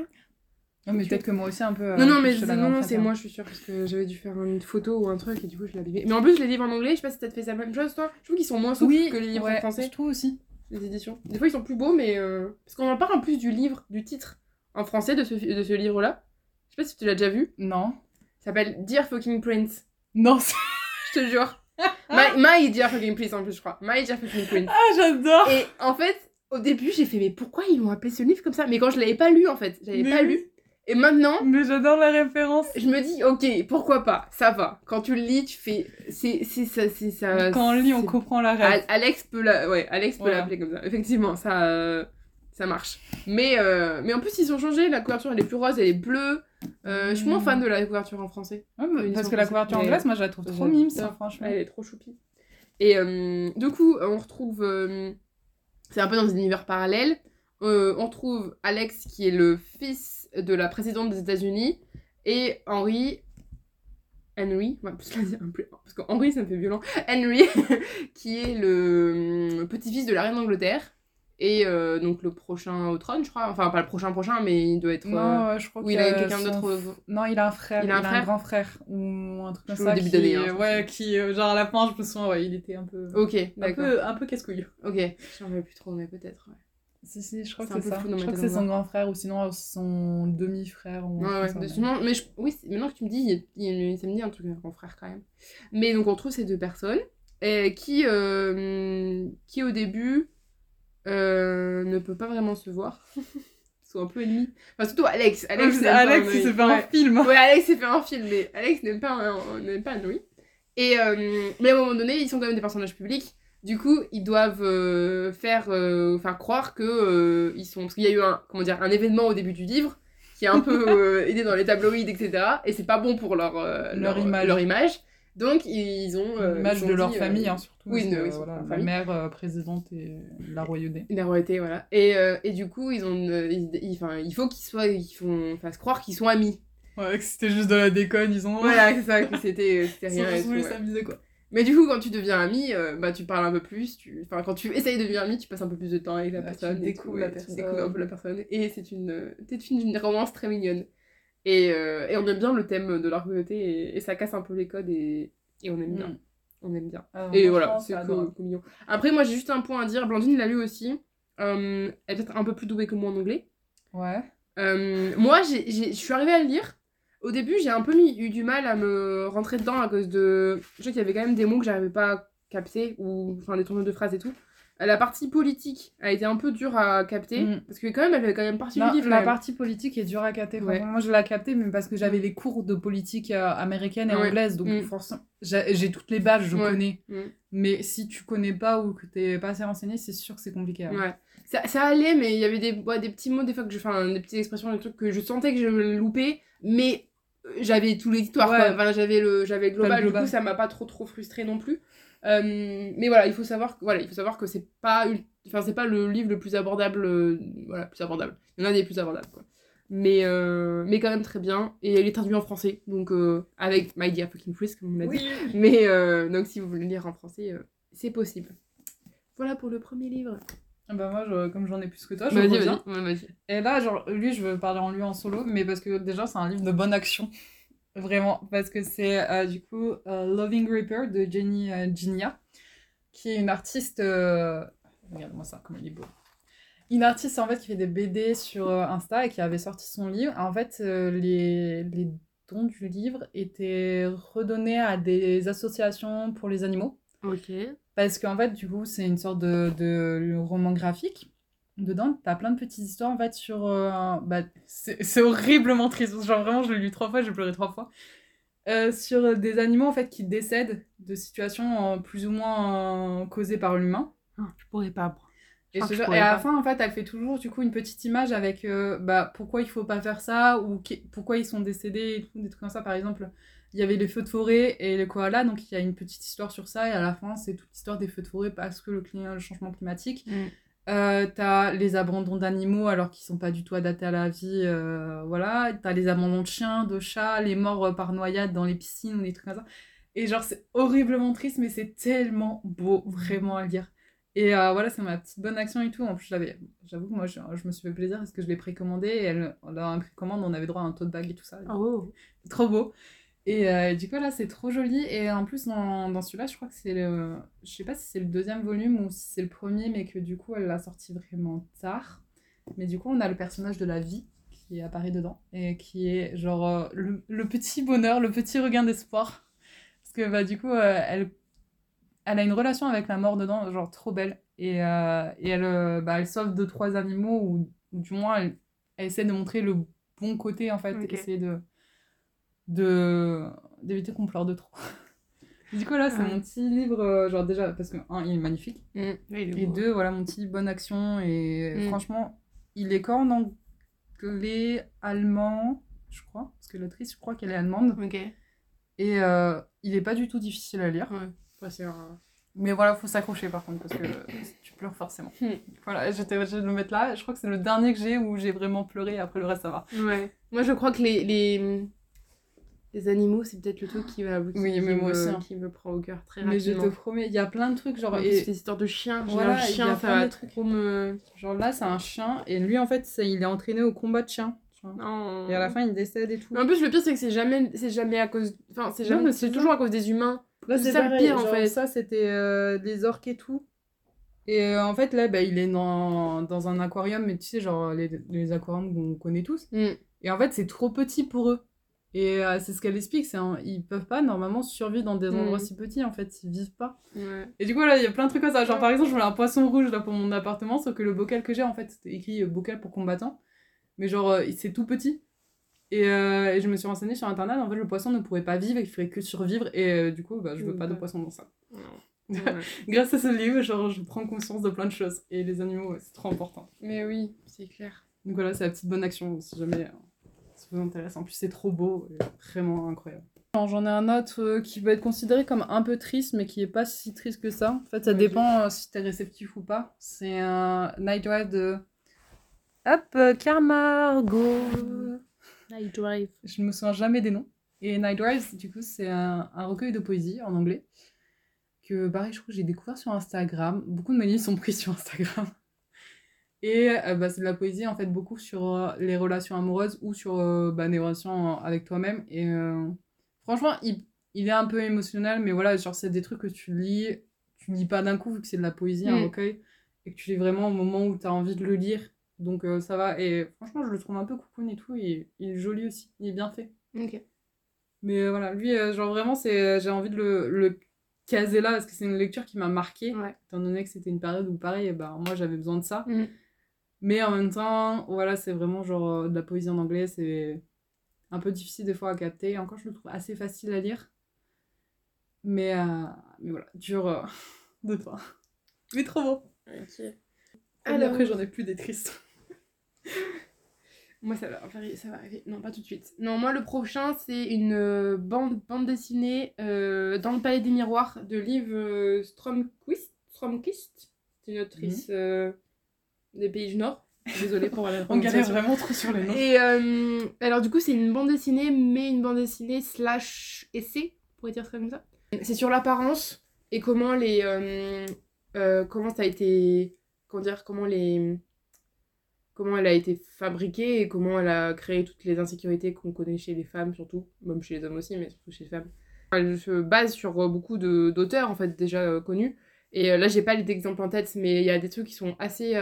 Non, mais peut-être que moi aussi un peu. euh, non, non, mais je c'est- l'avais non, non, moi, je suis sûre, parce que j'avais dû faire une photo ou un truc et du coup je l'ai abîmé. Mais en plus, les livres en anglais, je sais pas si t'as fait ça même chose toi. Je trouve qu'ils sont moins souples Oui, que les livres ouais, en français. Je trouve aussi. les éditions. Des fois, ils sont plus beaux, mais. euh, Parce qu'on en parle en plus du livre, du titre en français de ce, de ce livre-là. Je sais pas si tu l'as déjà vu. Non. Ça s'appelle Dear Fucking Prince. Non, c'est- Je te jure. My, my Dear Fucking Prince en plus, je crois. My Dear Fucking Prince. ah, j'adore. Et en fait, au début, j'ai fait, mais pourquoi ils l'ont appelé ce livre comme ça? Mais quand je l'avais pas lu, en fait, j'avais Mais pas lu. Et maintenant, Mais j'adore la référence. je me dis, ok, pourquoi pas, ça va. Quand tu le lis, tu fais. C'est ça. c'est ça Quand on lit, on comprend la rêve. Alex peut la... ouais, Alex peut Voilà. l'appeler comme ça. Effectivement, ça, euh, ça marche. Mais, euh, mais en plus, ils ont changé. La couverture, elle est plus rose, elle est bleue. Euh, je suis moins fan de la couverture en français. Ouais, mais Ils parce que la couverture anglaise, moi je la trouve trop mime, ça, franchement. Elle est trop choupie. Et euh, du coup, on retrouve. euh, c'est un peu dans un univers parallèle. Euh, on retrouve Alex, qui est le fils de la présidente des États-Unis, et Henry. Henry, ouais, parce que Henry ça me fait violent. Henry, qui est le petit-fils de la reine d'Angleterre, et euh, donc le prochain au trône, je crois. Enfin, pas le prochain prochain, mais il doit être. euh, Non, ouais, je crois ou il a quelqu'un d'autre. f- Non, il a un frère. Il a un frère grand frère. Ou un truc comme ça. au début qui... d'année, hein, pense. ouais, qui, euh, genre à la fin, je me souviens, ouais, il était un peu. Ok, un peu, un peu casse-couille. Ok, je n'en plus trop, mais peut-être. ouais. Si, si, je crois C'est que un c'est ça. Je crois que c'est son grand frère ou sinon son demi-frère. Ou un Ouais, ouais, ça, sûrement- mais je- oui, maintenant que tu me dis, il il ça me dit un truc, un grand frère quand même. Mais donc on retrouve ces deux personnes euh, qui, euh, qui au début euh, ne peut pas vraiment se voir. Ils sont un peu ennemis. Enfin, surtout Alex. Alex, pas Alex s'est fait un Ouais. film. Ouais, Alex s'est fait un film, mais Alex n'aime pas, un- n'aime pas Henry. Et, euh, mais à un moment donné, ils sont quand même des personnages publics. Du coup, ils doivent euh, faire, euh, faire croire que euh, ils sont. Parce qu'il y a eu un, comment dire, un événement au début du livre qui a un peu euh, aidé dans les tabloïds, etc. Et c'est pas bon pour leur, euh, Leur image. leur image. Donc, ils ont. euh, L'image ils de leur dit, euh, famille, hein, surtout. oui, que, oui, voilà, mère euh, présidente et la royauté. La royauté, voilà. Et, euh, et du coup, ils ont. ils- ils- il faut qu'ils soient. Ils font, fassent croire qu'ils sont amis. Ouais, que c'était juste de la déconne, ils ont. Voilà, c'est ça, que c'était Ils rien. sont ouais. s'amuser quoi. Mais du coup, quand tu deviens ami, euh, bah, tu parles un peu plus. Tu... Enfin, quand tu essayes de devenir ami, tu passes un peu plus de temps avec la tu personne. et découvres la personne. un peu la personne. Et c'est une, euh, c'est une, une romance très mignonne. Et, euh, et on aime bien le thème de la communauté et, et ça casse un peu les codes et, et on aime bien. Mm. On aime bien. Ah, Et voilà, c'est cool, mignon. Après, moi, j'ai juste un point à dire. Blandine l'a lu aussi. Euh, elle est peut-être un peu plus douée que moi en anglais. Ouais. Euh, moi, je suis arrivée à le lire. Au début, j'ai un peu mis, eu du mal à me rentrer dedans à cause de. Je sais qu'il y avait quand même des mots que j'arrivais pas à capter, ou enfin des tournures de phrases et tout. La partie politique a été un peu dure à capter, Mm. parce que quand même, elle fait quand même partie Non, du livre. la partie politique est dure à capter. Ouais. Moi, je l'ai capté, mais parce que j'avais les cours de politique euh, américaine et Ouais. anglaise, donc Mm. forcément, j'ai toutes les bases, je Ouais. connais. Mm. Mais si tu connais pas ou que t'es pas assez renseigné, c'est sûr que c'est compliqué. hein. Ouais. Ça, ça allait, mais il y avait des, des petits mots, des fois, que je. Enfin, des petites expressions, des trucs que je sentais que je me loupais, mais euh, j'avais tout l'histoire, Ouais. Enfin, j'avais le, j'avais global, le global. du coup, ça m'a pas trop, trop frustré non plus. Euh, mais voilà, il faut savoir que, voilà, il faut savoir que c'est pas, enfin, c'est pas le livre le plus abordable, euh, voilà, plus abordable. Il y en a des plus abordables, quoi. Mais, euh, mais quand même très bien. Et il est traduit en français, donc avec My Dear Fucking Frisk, comme on l'a dit. Mais donc si vous voulez lire en français, c'est possible. Voilà pour le premier livre. Ah Bah moi, je- comme j'en ai plus que toi, je reviens. Ouais, vas-y. Et là, genre, lui, je veux parler en lui en solo, mais parce que déjà, c'est un livre de bonne action. Vraiment. Parce que c'est euh, du coup euh, Loving Reaper de Jenny euh, Ginia, qui est une artiste. euh, Regarde-moi ça, comme il est beau. Une artiste en fait qui fait des BD sur Insta et qui avait sorti son livre. En fait, les, les dons du livre étaient redonnés à des associations pour les animaux. Ok. Parce qu'en fait, du coup, c'est une sorte de, de roman graphique. Dedans, t'as plein de petites histoires, en fait, sur... euh, bah, c'est horriblement triste. Genre, vraiment, je l'ai lu trois fois, j'ai pleuré trois fois. Euh, sur des animaux, en fait, qui décèdent de situations euh, plus ou moins euh, causées par l'humain. Ah, je pourrais pas. moi. Et, ce je genre- et à la fin, en fait, elle fait toujours, du coup, une petite image avec euh, bah, pourquoi il faut pas faire ça, ou pourquoi ils sont décédés, et tout, des trucs comme ça. Par exemple, il y avait les feux de forêt et les koalas, donc il y a une petite histoire sur ça, et à la fin, c'est toute l'histoire des feux de forêt parce que le, cli- le changement climatique. Mm. Euh, t'as les abandons d'animaux alors qu'ils sont pas du tout adaptés à la vie, euh, voilà. T'as les abandons de chiens, de chats, les morts euh, par noyade dans les piscines ou des trucs comme ça. Et genre, c'est horriblement triste, mais c'est tellement beau, vraiment à lire. Et euh, voilà, c'est ma petite bonne action et tout. En plus, j'avoue que moi, je, je me suis fait plaisir parce que je l'ai précommandé et elle, dans précommande, on avait droit à un tote bag et tout ça. Oh. Trop beau. Et euh, du coup, là, c'est trop joli. Et en plus, dans, dans celui-là, je crois que c'est le. Je sais pas si c'est le deuxième volume ou si c'est le premier, mais que du coup, elle l'a sorti vraiment tard. Mais du coup, on a le personnage de la vie qui apparaît dedans et qui est genre euh, le, le petit bonheur, le petit regain d'espoir. Parce que bah, du coup, euh, elle, elle a une relation avec la mort dedans, genre trop belle. Et, et elle, bah, elle sauve deux, trois animaux, ou, ou du moins, elle, elle essaie de montrer le bon côté en fait, Ok. essayer de de d'éviter qu'on pleure de trop. du coup là c'est Ouais. mon petit livre, euh, genre déjà parce que un il est magnifique Mm. Ouais, il est et deux voilà mon petit bonne action et Mm. franchement il est qu'en anglais, allemand, je crois parce que l'autrice je crois qu'elle est allemande Ok. et euh, il est pas du tout difficile à lire. Ouais. Enfin, c'est un- Mais voilà, faut s'accrocher par contre, parce que tu pleures forcément. Hmm. Voilà, j'étais obligée de le mettre là. Je crois que c'est le dernier que j'ai où j'ai vraiment pleuré, après le reste ça va. Ouais. Moi, je crois que les, les, les animaux, c'est peut-être le truc qui va qui, Oui, mais qui moi me, aussi, hein. qui me prend au cœur très Mais je rapidement. te promets, il y a plein de trucs, genre, et, ces histoires de chiens. J'ai Voilà, un il y a chien, ça plein va de trucs. trop me. genre là c'est un chien, et lui en fait, il est entraîné au combat de chien. Et à la fin il décède et tout. Mais en plus, le pire, c'est que c'est jamais, c'est jamais à cause. Enfin, c'est jamais. mais C'est toujours à cause des humains. Là, C'est ça le pire, en fait. Ça, c'était euh, des orques et tout. Et euh, en fait, là, bah, il est dans, dans un aquarium, mais tu sais, genre les, les aquariums qu'on connaît tous. Mm. Et en fait, c'est trop petit pour eux. Et euh, c'est ce qu'elle explique, c'est un- ils peuvent pas normalement survivre dans des Mm. endroits si petits, en fait, ils vivent pas. Ouais. Et du coup, là, il y a plein de trucs comme ça. Genre, par exemple, je voulais un poisson rouge là pour mon appartement, sauf que le bocal que j'ai, en fait, c'était écrit euh, bocal pour combattant. Mais genre, euh, c'est tout petit. Et, euh, et je me suis renseignée sur internet, en fait, le poisson ne pourrait pas vivre, il ferait que survivre. Et du coup, bah, je veux Mm, pas de poisson dans ça. Ouais. Grâce à ce livre, genre, je prends conscience de plein de choses. Et les animaux, c'est trop important. Mais oui, c'est clair. Donc voilà, c'est la petite bonne action, si jamais ça vous intéresse. En plus, c'est trop beau, vraiment incroyable. J'en ai un autre euh, qui va être considéré comme un peu triste, mais qui est pas si triste que ça. En fait, ça dépend euh, si t'es réceptif ou pas. C'est un Night Drive de... Hop, euh, Carmargo Night Drive. Je ne me souviens jamais des noms. Et Night Drive, du coup, c'est un, un recueil de poésie en anglais. Que, pareil, je crois que j'ai découvert sur Instagram. Beaucoup de mes livres sont pris sur Instagram. Et euh, bah, c'est de la poésie, en fait, beaucoup sur euh, les relations amoureuses ou sur euh, bah, les relations avec toi-même. Et euh, franchement, il, il est un peu émotionnel, mais voilà, genre, c'est des trucs que tu lis, tu lis pas d'un coup, vu que c'est de la poésie, un Mm. recueil, et que tu lis vraiment au moment où tu as envie de le lire. Donc euh, ça va. Et franchement, je le trouve un peu coucoune et tout. Et il est joli aussi. Il est bien fait. Ok. Mais euh, voilà, lui, euh, genre vraiment, c'est, euh, j'ai envie de le, le caser là parce que c'est une lecture qui m'a marqué, Ouais. étant donné que c'était une période où, pareil, bah, moi j'avais besoin de ça. Mm. Mais en même temps, voilà, c'est vraiment genre euh, de la poésie en anglais, c'est un peu difficile des fois à capter. Encore, je le trouve assez facile à lire. Mais, euh, mais voilà, dur euh, de toi. Mais trop beau. Ok. Et Alors- après, j'en ai plus des tristes. Moi, ça va, arriver- ça va arriver. Non, pas tout de suite. Non, moi, le prochain, c'est une bande, bande dessinée euh, dans le Palais des Miroirs de Liv Stromquist. Stromquist. C'est une autrice euh, des pays du Nord. Désolée pour la On galère vraiment trop sur les noms. Et euh, alors, du coup, c'est une bande dessinée, mais une bande dessinée slash essai, on pourrait dire ça comme ça. C'est sur l'apparence et comment les. euh, euh, comment ça a été. Comment dire Comment les. Comment elle a été fabriquée et comment elle a créé toutes les insécurités qu'on connaît chez les femmes, surtout. Même chez les hommes aussi, mais surtout chez les femmes. Elle se base sur beaucoup d'auteurs, en fait, déjà connus. Et là, j'ai pas les exemples en tête, mais il y a des trucs qui sont assez.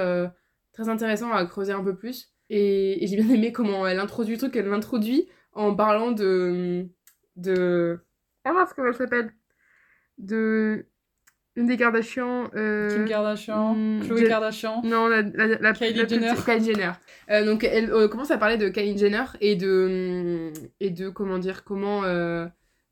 Très intéressant à creuser un peu plus. Et, et j'ai bien aimé comment elle introduit le truc, elle l'introduit en parlant de. de. Ah mince, comment elle s'appelle? De. Une des Kardashian. euh, Kim Kardashian, hmm, Chloé Kardashian. Non, la, la, la, Kylie la Jenner. petite- Kylie Jenner. Euh, donc elle euh, commence à parler de Kylie Jenner et de. et de comment dire, comment. euh,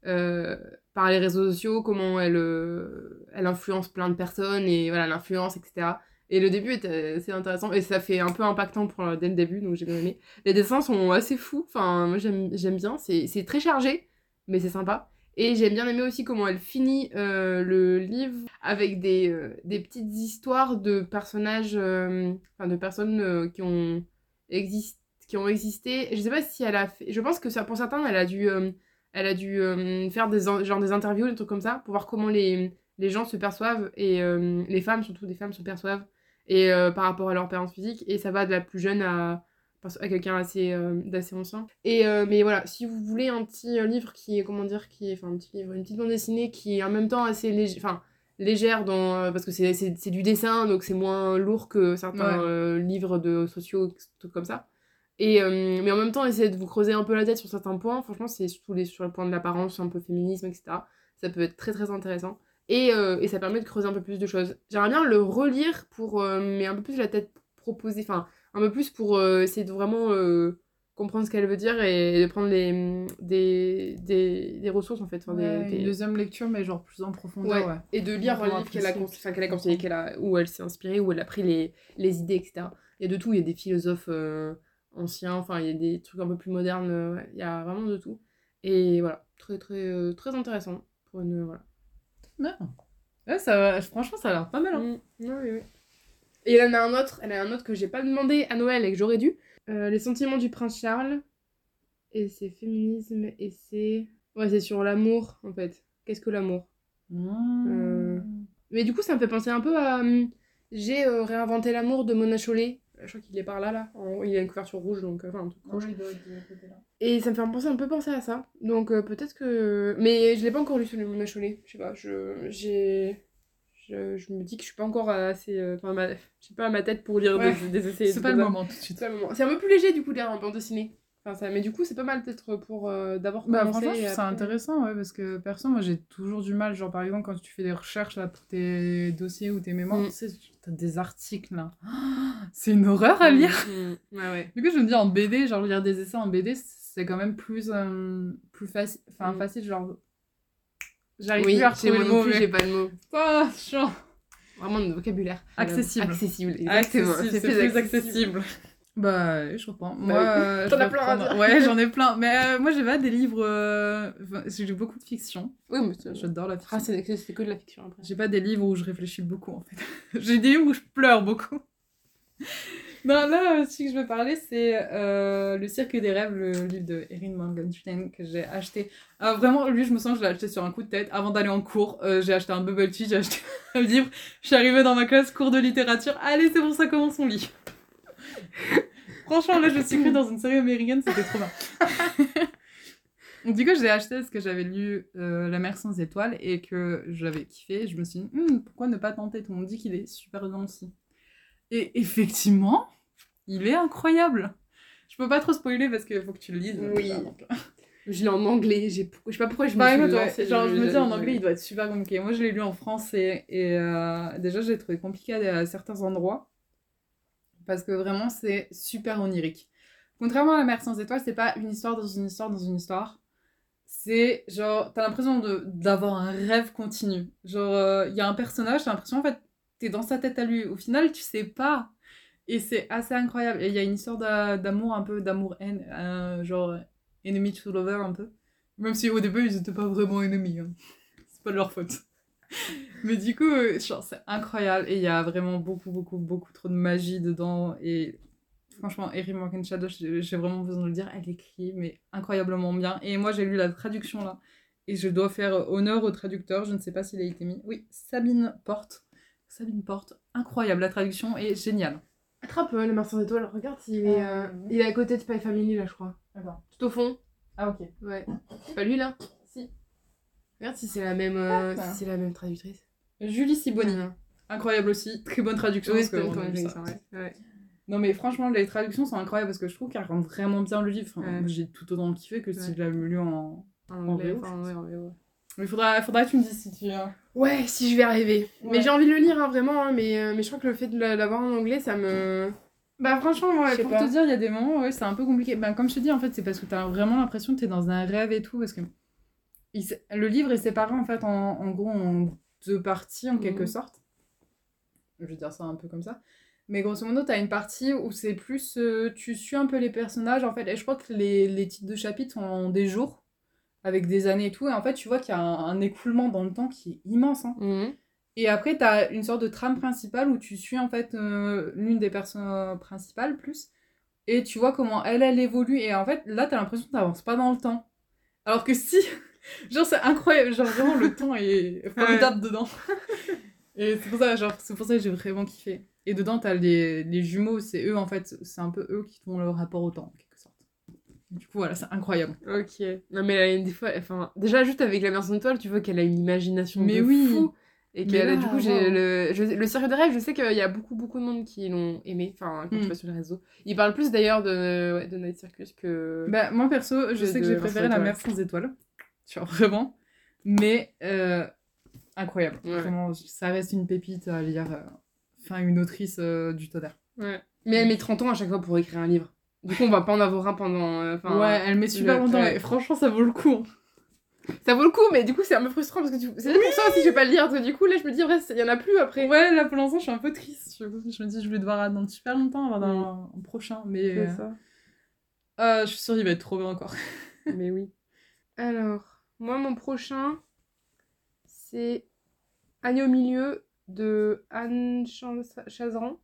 euh, par les réseaux sociaux, comment elle, euh, elle influence plein de personnes et voilà, l'influence, etc. Et le début est euh, assez intéressant et ça fait un peu impactant pour, dès le début, donc j'ai bien aimé. Les dessins sont assez fous, enfin, moi j'aime j'aime bien, c'est très chargé, mais c'est sympa. Et j'ai bien aimé aussi comment elle finit euh, le livre avec des, euh, des petites histoires de personnages, euh, de personnes euh, qui, ont qui ont existé. Je sais pas si elle a fait. Je pense que ça, pour certains, elle a dû, euh, elle a dû euh, faire des, en- genre des interviews, des trucs comme ça, pour voir comment les, les gens se perçoivent et euh, les femmes, surtout des femmes, se perçoivent et euh, par rapport à leur apparence physique. Et ça va de la plus jeune à, à quelqu'un assez, euh, d'assez ancien. Et, euh, mais voilà, si vous voulez un petit euh, livre qui est, comment dire, qui est, enfin un petit livre, une petite bande dessinée qui est en même temps assez léger, enfin légère dans, parce que c'est, c'est, c'est du dessin, donc c'est moins lourd que certains Ouais. livres de sociaux, trucs comme ça. Et, mais en même temps, essayez de vous creuser un peu la tête sur certains points. Franchement, c'est surtout les, sur le point de l'apparence, un peu féminisme, etc. Ça peut être très très intéressant. Et, euh, et ça permet de creuser un peu plus de choses. J'aimerais bien le relire pour, euh, mais un peu plus la tête proposée, enfin, un peu plus pour euh, essayer de vraiment comprendre ce qu'elle veut dire et de prendre les, des, des, des ressources en fait. Enfin, Ouais, des- Une deuxième lecture, mais genre plus en profondeur, Ouais. ouais. Et de lire un livre qu'elle a, apprécier. cons- enfin, qu'elle a conseillé, a, où elle s'est inspirée, où elle a pris les, les idées, etc. Il y a de tout, il y a des philosophes anciens, enfin il y a des trucs un peu plus modernes, il y a vraiment de tout. Et voilà, très très très intéressant pour une voilà. Ouais, ça, franchement, ça a l'air pas mal. Hein. Mm. Et elle en a un autre, elle a un autre que j'ai pas demandé à Noël et que j'aurais dû. Euh, les sentiments du prince Charles. Et c'est féminisme et c'est ouais c'est sur l'amour en fait. Qu'est-ce que l'amour? Euh, Mais du coup, ça me fait penser un peu à. hum, J'ai euh, réinventé l'amour de Mona Chollet. Je crois qu'il est par là, là. En- Il a une couverture rouge, donc. euh, Enfin, un truc rouge. Et ça me fait penser un peu penser à ça. Donc euh, peut-être que. Mais je l'ai pas encore lu celui de Mona Chollet. Je sais pas. Je, j'ai. Je, je me dis que je suis pas encore assez. euh, Enfin, ma... je sais pas à ma tête pour lire Ouais. des, des essais. C'est pas le moment tout de suite. C'est un peu plus léger du coup lire en bande dessinée. Enfin, ça... Mais du coup, c'est pas mal peut-être pour euh, d'abord Bah, commencer. franchement, je trouve ça après- intéressant, ouais, parce que perso, moi j'ai toujours du mal. Genre, par exemple, quand tu fais des recherches là, pour tes dossiers ou tes mémoires, Mm. tu sais, t'as des articles là. C'est une horreur à lire. Mm, mm. Ouais, ouais. Du coup, je me dis en BD, genre lire des essais en BD, c'est quand même plus, euh, plus facile. Enfin, Mm. facile, genre. J'arrive Oui, plus à retrouver le mot. mais- j'ai pas de mots. Ah, genre. Vraiment de vocabulaire. Accessible. Accessible, exactement. Accessible, c'est plus accessible. Bah, je reprends. Moi, Bah euh, T'en as plein à dire. Ouais, j'en ai plein. Mais euh, moi, j'ai pas des livres. euh, enfin, J'ai lu beaucoup de fiction. Oui, mais J'adore la fiction. Ah, c'est que de la fiction après. J'ai pas des livres où je réfléchis beaucoup en fait. J'ai des livres où je pleure beaucoup. Non, là aussi que je veux parler, c'est euh, Le Cirque des Rêves, le livre de Erin Morgenstern que j'ai acheté. Ah, vraiment, lui, je me sens que je l'ai acheté sur un coup de tête. Avant d'aller en cours, j'ai acheté un bubble tea, j'ai acheté un livre. Je suis arrivée dans ma classe, cours de littérature. Allez, c'est bon, ça commence, on lit. Franchement, là, je suis cru dans une série américaine, c'était trop bien. Du coup, je l'ai acheté parce que j'avais lu euh, La mer sans étoiles et que j'avais kiffé. Je me suis dit, Hmm, pourquoi ne pas tenter? Tout le monde dit qu'il est super aussi. Et effectivement, il est incroyable. Je peux pas trop spoiler parce qu'il faut que tu le lises. Oui. Je l'ai en anglais, j'ai... je sais pas pourquoi je me suis exemple, ouais, lancée, genre, je me dis en anglais, il doit être super compliqué. Moi, je l'ai lu en français et euh, déjà, je l'ai trouvé compliqué à, à certains endroits parce que vraiment, c'est super onirique. Contrairement à La mer sans étoiles, c'est pas une histoire dans une histoire dans une histoire. C'est genre, t'as l'impression d'avoir un rêve continu. Genre, euh, il y a un personnage, t'as l'impression en fait, t'es dans sa tête à lui. Au final, tu sais pas. Et c'est assez incroyable. Et il y a une histoire d'a- d'amour, un peu d'amour-haine, euh, genre enemy to lover un peu. Même si au début, ils étaient pas vraiment ennemis. hein. C'est pas de leur faute. Mais du coup, euh, genre, c'est incroyable. Et il y a vraiment beaucoup, beaucoup, beaucoup trop de magie dedans. Et franchement, Erin Morgenstern, j'ai j'ai vraiment besoin de le dire, elle écrit, mais incroyablement bien. Et moi, j'ai lu la traduction là. Et je dois faire honneur au traducteur. Je ne sais pas s'il a été mis. Oui, Sabine Porte. Sabine Porte. Incroyable, la traduction est géniale. Attrape euh, le Mars sans étoiles, regarde s'il est, euh, Euh, il est à côté de Spy Family là, je crois. Attends. Tout au fond. Ah, ok. Ouais. C'est pas lui là? Regarde si c'est la même, euh, si c'est la même traductrice. Julie Siboni. Ah. Incroyable aussi. Très bonne traduction. Oui, parce c'est que on ça. ouais. ouais. Non, mais franchement, les traductions sont incroyables parce que je trouve qu'elles rendent vraiment bien le livre. Enfin, Ouais. moi, J'ai tout autant kiffé que si Ouais. je l'avais lu en. En En anglais. Mais faudra, faudra que tu me dises si tu. Ouais, si je vais arriver. Ouais. Mais j'ai envie de le lire, hein, vraiment, hein, mais, euh, mais je crois que le fait de la- l'avoir en anglais, ça me... Bah franchement, ouais, pour pas. te dire, il y a des moments, ouais, c'est un peu compliqué. Bah, comme je te dis, en fait, c'est parce que t'as vraiment l'impression que t'es dans un rêve et tout, parce que il le livre est séparé en fait en, en gros en deux parties en quelque Mhm. sorte. Je vais dire ça un peu comme ça. Mais grosso modo, t'as une partie où c'est plus, euh, tu suis un peu les personnages en fait, et je crois que les, les titres de chapitres sont en des jours, avec des années et tout, et en fait, tu vois qu'il y a un, un écoulement dans le temps qui est immense. hein. Mhm. Et après, tu as une sorte de trame principale où tu suis en fait euh, l'une des personnes principales plus. Et tu vois comment elle, elle évolue. Et en fait, là, tu as l'impression que tu pas dans le temps. Alors que si, genre, c'est incroyable. Genre, vraiment, le temps est formidable dedans. Et c'est pour ça, genre, c'est pour ça que j'ai vraiment kiffé. Et dedans, tu as les, les jumeaux. C'est eux, en fait, c'est un peu eux qui font le rapport au temps, en quelque sorte. Du coup, voilà, c'est incroyable. Ok. Non, mais des fois, enfin, déjà, juste avec la personne étoile, tu vois qu'elle a une imagination Mais de oui. fou. Et là, du coup, wow. j'ai le, je- le cirque de rêve, je sais qu'il y a beaucoup, beaucoup de monde qui l'ont aimé, enfin, quand Mm. tu vas sur les réseaux. Ils parlent plus d'ailleurs de, ouais, de Night Circus que. Bah, moi perso, je Que sais que j'ai préféré la mer sans étoiles. Genre vraiment. Mais euh, incroyable. Ouais. Vraiment, ça reste une pépite à lire. euh, Enfin, une autrice euh, du tonnerre. Ouais. Mais elle met 30 ans à chaque fois pour écrire un livre. Du coup, on va pas en avoir un pendant. euh, ouais, elle met super le- longtemps, et franchement, ça vaut le coup. hein. Ça vaut le coup, mais du coup, c'est un peu frustrant parce que tu... c'est pour ça aussi que je vais pas le lire. Du coup, là, je me dis, il y en a plus après. Ouais, là pour l'instant, je suis un peu triste. Je, je me dis, je vais devoir attendre super longtemps avant Mm. un, un prochain. Mais C'est euh, ça. je suis sûre qu'il va être trop bien encore. Mais oui. Alors, moi, mon prochain, c'est Annie au milieu de Anne Chaz- Chazran.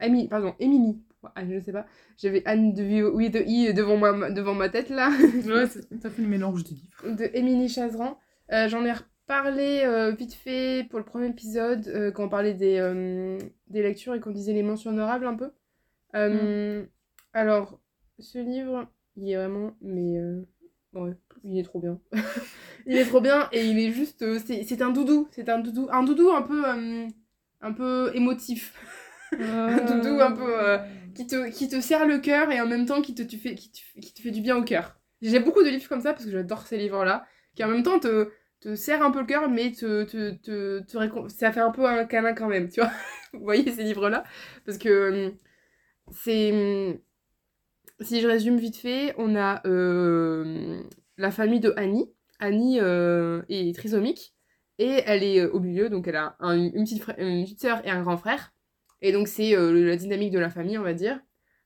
Émilie, pardon, Émilie. Ah, je sais pas. J'avais Anne de oui, de I devant ma, devant ma tête là. ouais, ça fait le mélange de livres. de Émilie Chazran. Euh, J'en ai reparlé euh, vite fait pour le premier épisode euh, quand on parlait des, des lectures et qu'on disait les mentions honorables un peu. Euh, Alors, ce livre, il est vraiment, mais il est trop bien. il est trop bien et il est juste, euh, c'est un doudou, c'est un doudou, un doudou un peu, euh, un peu émotif. Un doudou un peu, euh, qui te, qui te serre le cœur et en même temps qui te, tu fais, qui, te, qui te fait du bien au cœur. J'ai beaucoup de livres comme ça parce que j'adore ces livres-là, qui en même temps te, te serrent un peu le cœur, mais te, te, te, ça fait un peu un câlin quand même, tu vois. Vous voyez ces livres-là? Parce que c'est. Si je résume vite fait, on a euh, la famille de Annie. Annie euh, est trisomique et elle est euh, au milieu, donc elle a un- une, petite frère- sœur et un grand frère. Et donc c'est la dynamique de la famille, on va dire.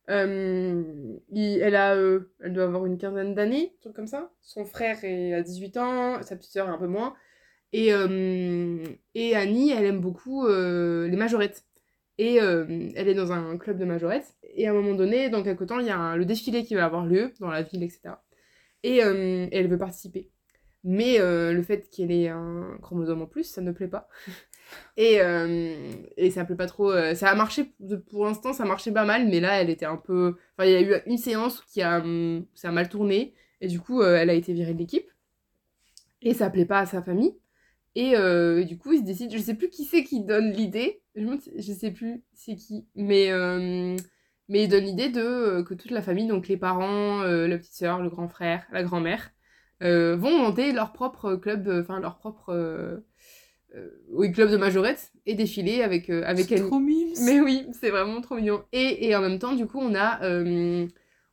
Elle, a, elle doit avoir une quinzaine d'années, un truc comme ça. Son frère est à 18 ans, sa petite est un peu moins. Et, et Annie, elle aime beaucoup les majorettes. Et euh, elle est dans un club de majorettes. Et à un moment donné, dans quelques temps, il y a un- le défilé qui va avoir lieu dans la ville, etc. Et euh, elle veut participer. Mais euh, le fait qu'elle ait un chromosome en plus, ça ne plaît pas. Et, euh, et ça plaît pas trop. ça a marché, pour l'instant, ça marchait pas mal, mais là, elle était un peu. Enfin, il y a eu une séance qui a. hum, ça a mal tourné, et du coup, elle a été virée de l'équipe. Et ça plaît pas à sa famille. Et euh, du coup, il se décide. Je sais plus qui c'est qui donne l'idée. Je, je sais plus c'est qui. Mais, euh, mais il donne l'idée de euh, que toute la famille, donc les parents, la petite sœur, le grand frère, la grand-mère, vont monter leur propre club, enfin leur propre. oui, club de majorette et défiler avec, avec Annie. trop mimes. Mais oui, c'est vraiment trop mignon. Et, et en même temps, du coup, on a,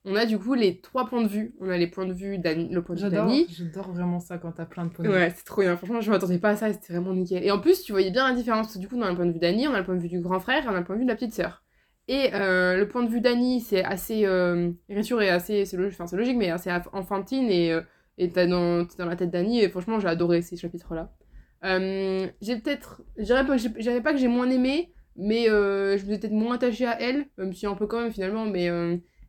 on a du coup les trois points de vue. On a les points de vue d'Annie, le point de vue d'Annie. j'adore vraiment ça quand t'as plein de poneys. Ouais, c'est trop bien. Franchement, je m'attendais pas à ça et c'était vraiment nickel. Et en plus, tu voyais bien la différence. Du coup, on a le point de vue d'Annie, on a le point de vue du grand frère et on a le point de vue de la petite sœur. Et euh, le point de vue d'Annie, c'est assez. Euh, est assez. C'est logique, enfin, c'est logique, mais assez enfantine et euh, et t'es dans, dans la tête d'Annie. Et franchement, j'ai adoré ces chapitres-là. Euh, j'ai peut-être. Je dirais pas, pas que j'ai moins aimé, mais euh, je me suis peut-être moins attachée à elle, même si un peu quand même finalement, mais.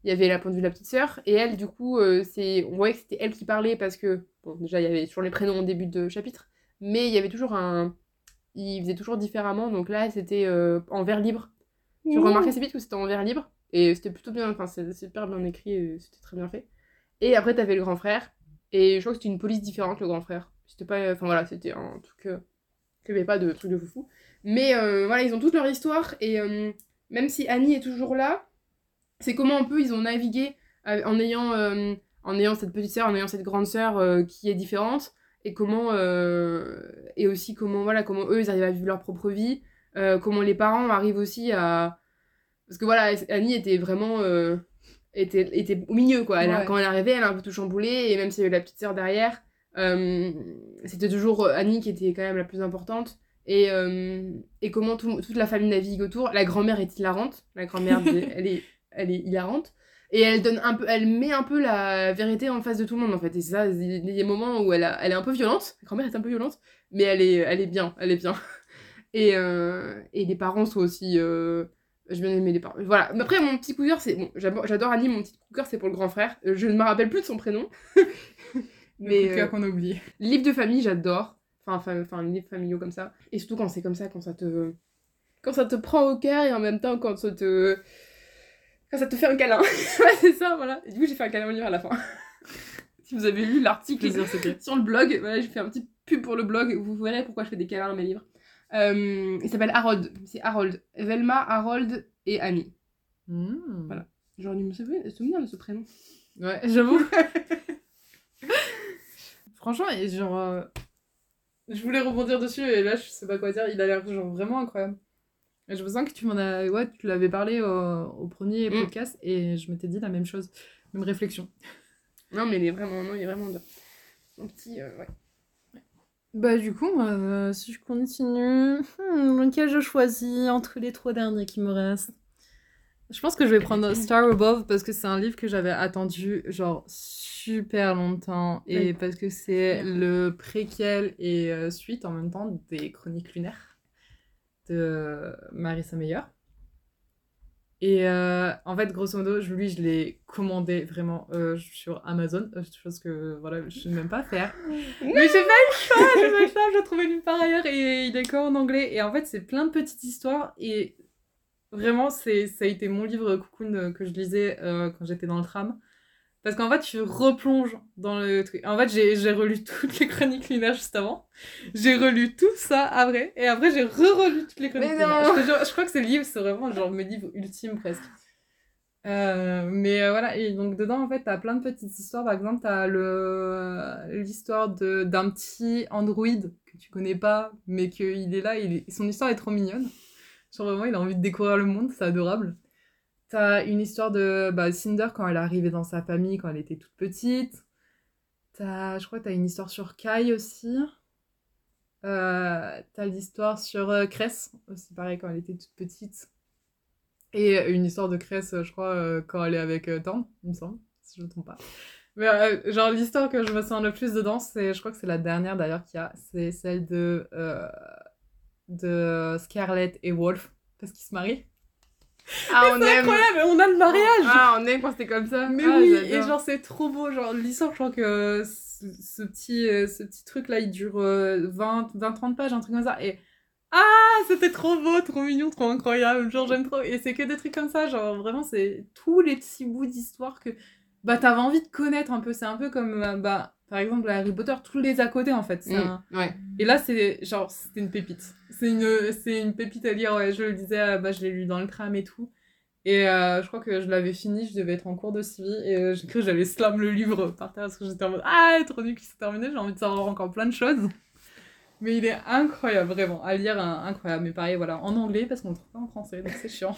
Il y avait la point de vue de la petite sœur. Et elle du coup euh, c'est on voyait que c'était elle qui parlait parce que bon déjà il y avait toujours les prénoms au début de chapitre mais il y avait toujours un il faisait toujours différemment. Donc là c'était euh, en vers libre. Je remarquais assez vite que c'était en vers libre. Et c'était plutôt bien enfin c'est super bien écrit c'était très bien fait. Et après t'avais le grand frère. Et je crois que c'était une police différente le grand frère. C'était pas enfin voilà c'était un truc euh, il y avait pas de truc de foufou. Mais euh, voilà ils ont toute leur histoire et même si Annie est toujours là c'est comment un peu ils ont navigué euh, en ayant euh, en ayant cette petite sœur en ayant cette grande sœur euh, qui est différente et comment et aussi comment voilà comment eux ils arrivent à vivre leur propre vie comment les parents arrivent aussi à parce que voilà Annie était vraiment était, était au milieu quoi. Elle a- Ouais. quand elle arrivait elle a un peu tout chamboulé et même s'il y avait la petite sœur derrière euh, c'était toujours Annie qui était quand même la plus importante et, euh, et comment tout- toute la famille navigue autour. La grand-mère est hilarante. La grand-mère elle est elle est hilarante. Et elle donne un peu elle met un peu la vérité en face de tout le monde en fait. Et c'est ça il y a des moments où elle, a- elle est un peu violente. La grand-mère est un peu violente mais elle est elle est bien elle est bien. Et, euh, et les parents sont aussi euh, j'ai bien aimé les parents. Voilà. Mais après mon petit coup de cœur c'est bon j'adore Annie mon petit coup de cœur c'est pour le grand frère. Euh, je ne me rappelle plus de son prénom. Mais euh, qu'on a oublié. livre de famille j'adore. Enfin enfin enfin livres familiaux comme ça. Et surtout quand c'est comme ça quand ça te quand ça te prend au cœur et en même temps quand ça te quand ça te fait un câlin ouais c'est ça voilà et du coup j'ai fait un câlin au livre à la fin si vous avez lu l'article sur le blog voilà j'ai fait un petit pub pour le blog vous verrez pourquoi je fais des câlins à mes livres Euh, il s'appelle Harold c'est Harold Velma Harold et Annie Mmh. Voilà. j'aurais dû me souvenir, de ce prénom Ouais, j'avoue. Franchement, genre. euh, Je voulais rebondir dessus et là, je sais pas quoi dire. Il a l'air genre vraiment incroyable. Je me sens que tu m'en as. Ouais, tu l'avais parlé au, au premier Mm. podcast et je m'étais dit la même chose, même réflexion. Non, mais il est vraiment, non, il est vraiment bien. Mon petit, euh, ouais. Bah, du coup, moi, euh, si je continue, hmm, lequel je choisis entre les trois derniers qui me restent? Je pense que je vais prendre Star Above parce que c'est un livre que j'avais attendu, genre, super longtemps et Oui. parce que c'est le préquel et euh, suite en même temps des Chroniques lunaires de Marissa Meyer. Et euh, en fait, grosso modo, je- lui, je l'ai commandé vraiment euh, sur Amazon, euh, chose que voilà, je ne sais même pas faire. Mais j'ai pas le choix, j'ai pas le choix, je l'ai trouvé nulle part ailleurs et il est que en anglais. Et en fait, c'est plein de petites histoires et vraiment, c'est, ça a été mon livre Cocoon euh, que je lisais euh, quand j'étais dans le tram. Parce qu'en fait, tu replonges dans le truc. En fait, j'ai, relu toutes les chroniques lunaires juste avant. J'ai relu tout ça après. Et après, j'ai re-relu toutes les chroniques lunaires. Je, crois que c'est le livre, c'est vraiment genre mes livres ultimes presque. Euh, mais euh, voilà, et donc dedans, en fait, t'as plein de petites histoires. Par exemple, t'as le, l'histoire d'un petit androïde que tu connais pas, mais qu'il est là, il est, son histoire est trop mignonne. Genre vraiment, il a envie de découvrir le monde, c'est adorable. T'as une histoire de bah, Cinder quand elle est arrivée dans sa famille, quand elle était toute petite. T'as, je crois que t'as une histoire sur Kai aussi. Euh, t'as l'histoire sur euh, Cress, aussi pareil, quand elle était toute petite. Et une histoire de Cress, je crois, euh, quand elle est avec euh, Thorne, il me semble, si je ne me trompe pas. Mais genre, l'histoire que je me souviens le plus dedans, c'est, je crois que c'est la dernière d'ailleurs qu'il y a, c'est celle de, de Scarlett et Wolf, parce qu'ils se marient. Ah, on C'est aime. incroyable, on a le mariage Ah, on aime quand c'était comme ça. mais Ah, oui, et genre c'est trop beau, genre l'histoire, je crois que ce, ce petit, euh, ce petit truc là, il dure euh, 20, 20-30 pages, un truc comme ça, et ah, c'était trop beau, trop mignon, trop incroyable, genre j'aime trop, et c'est que des trucs comme ça, genre vraiment c'est tous les petits bouts d'histoire que bah t'avais envie de connaître un peu, c'est un peu comme, euh, bah par exemple Harry Potter, tous les à côté en fait, c'est Mm, un- Ouais. et là, c'est genre, c'était une pépite. C'est une, c'est une pépite à lire, ouais. Je le disais, euh, bah, je l'ai lu dans le tram et tout. Et euh, je crois que je l'avais fini, je devais être en cours de suivi. Et euh, j'ai cru que j'allais slam le livre par terre parce que j'étais en mode Ah, trop nul qui s'est terminé, j'ai envie de savoir encore plein de choses. Mais il est incroyable, vraiment, à lire, un- incroyable. Mais pareil, voilà, en anglais parce qu'on le trouve pas en français, donc c'est chiant.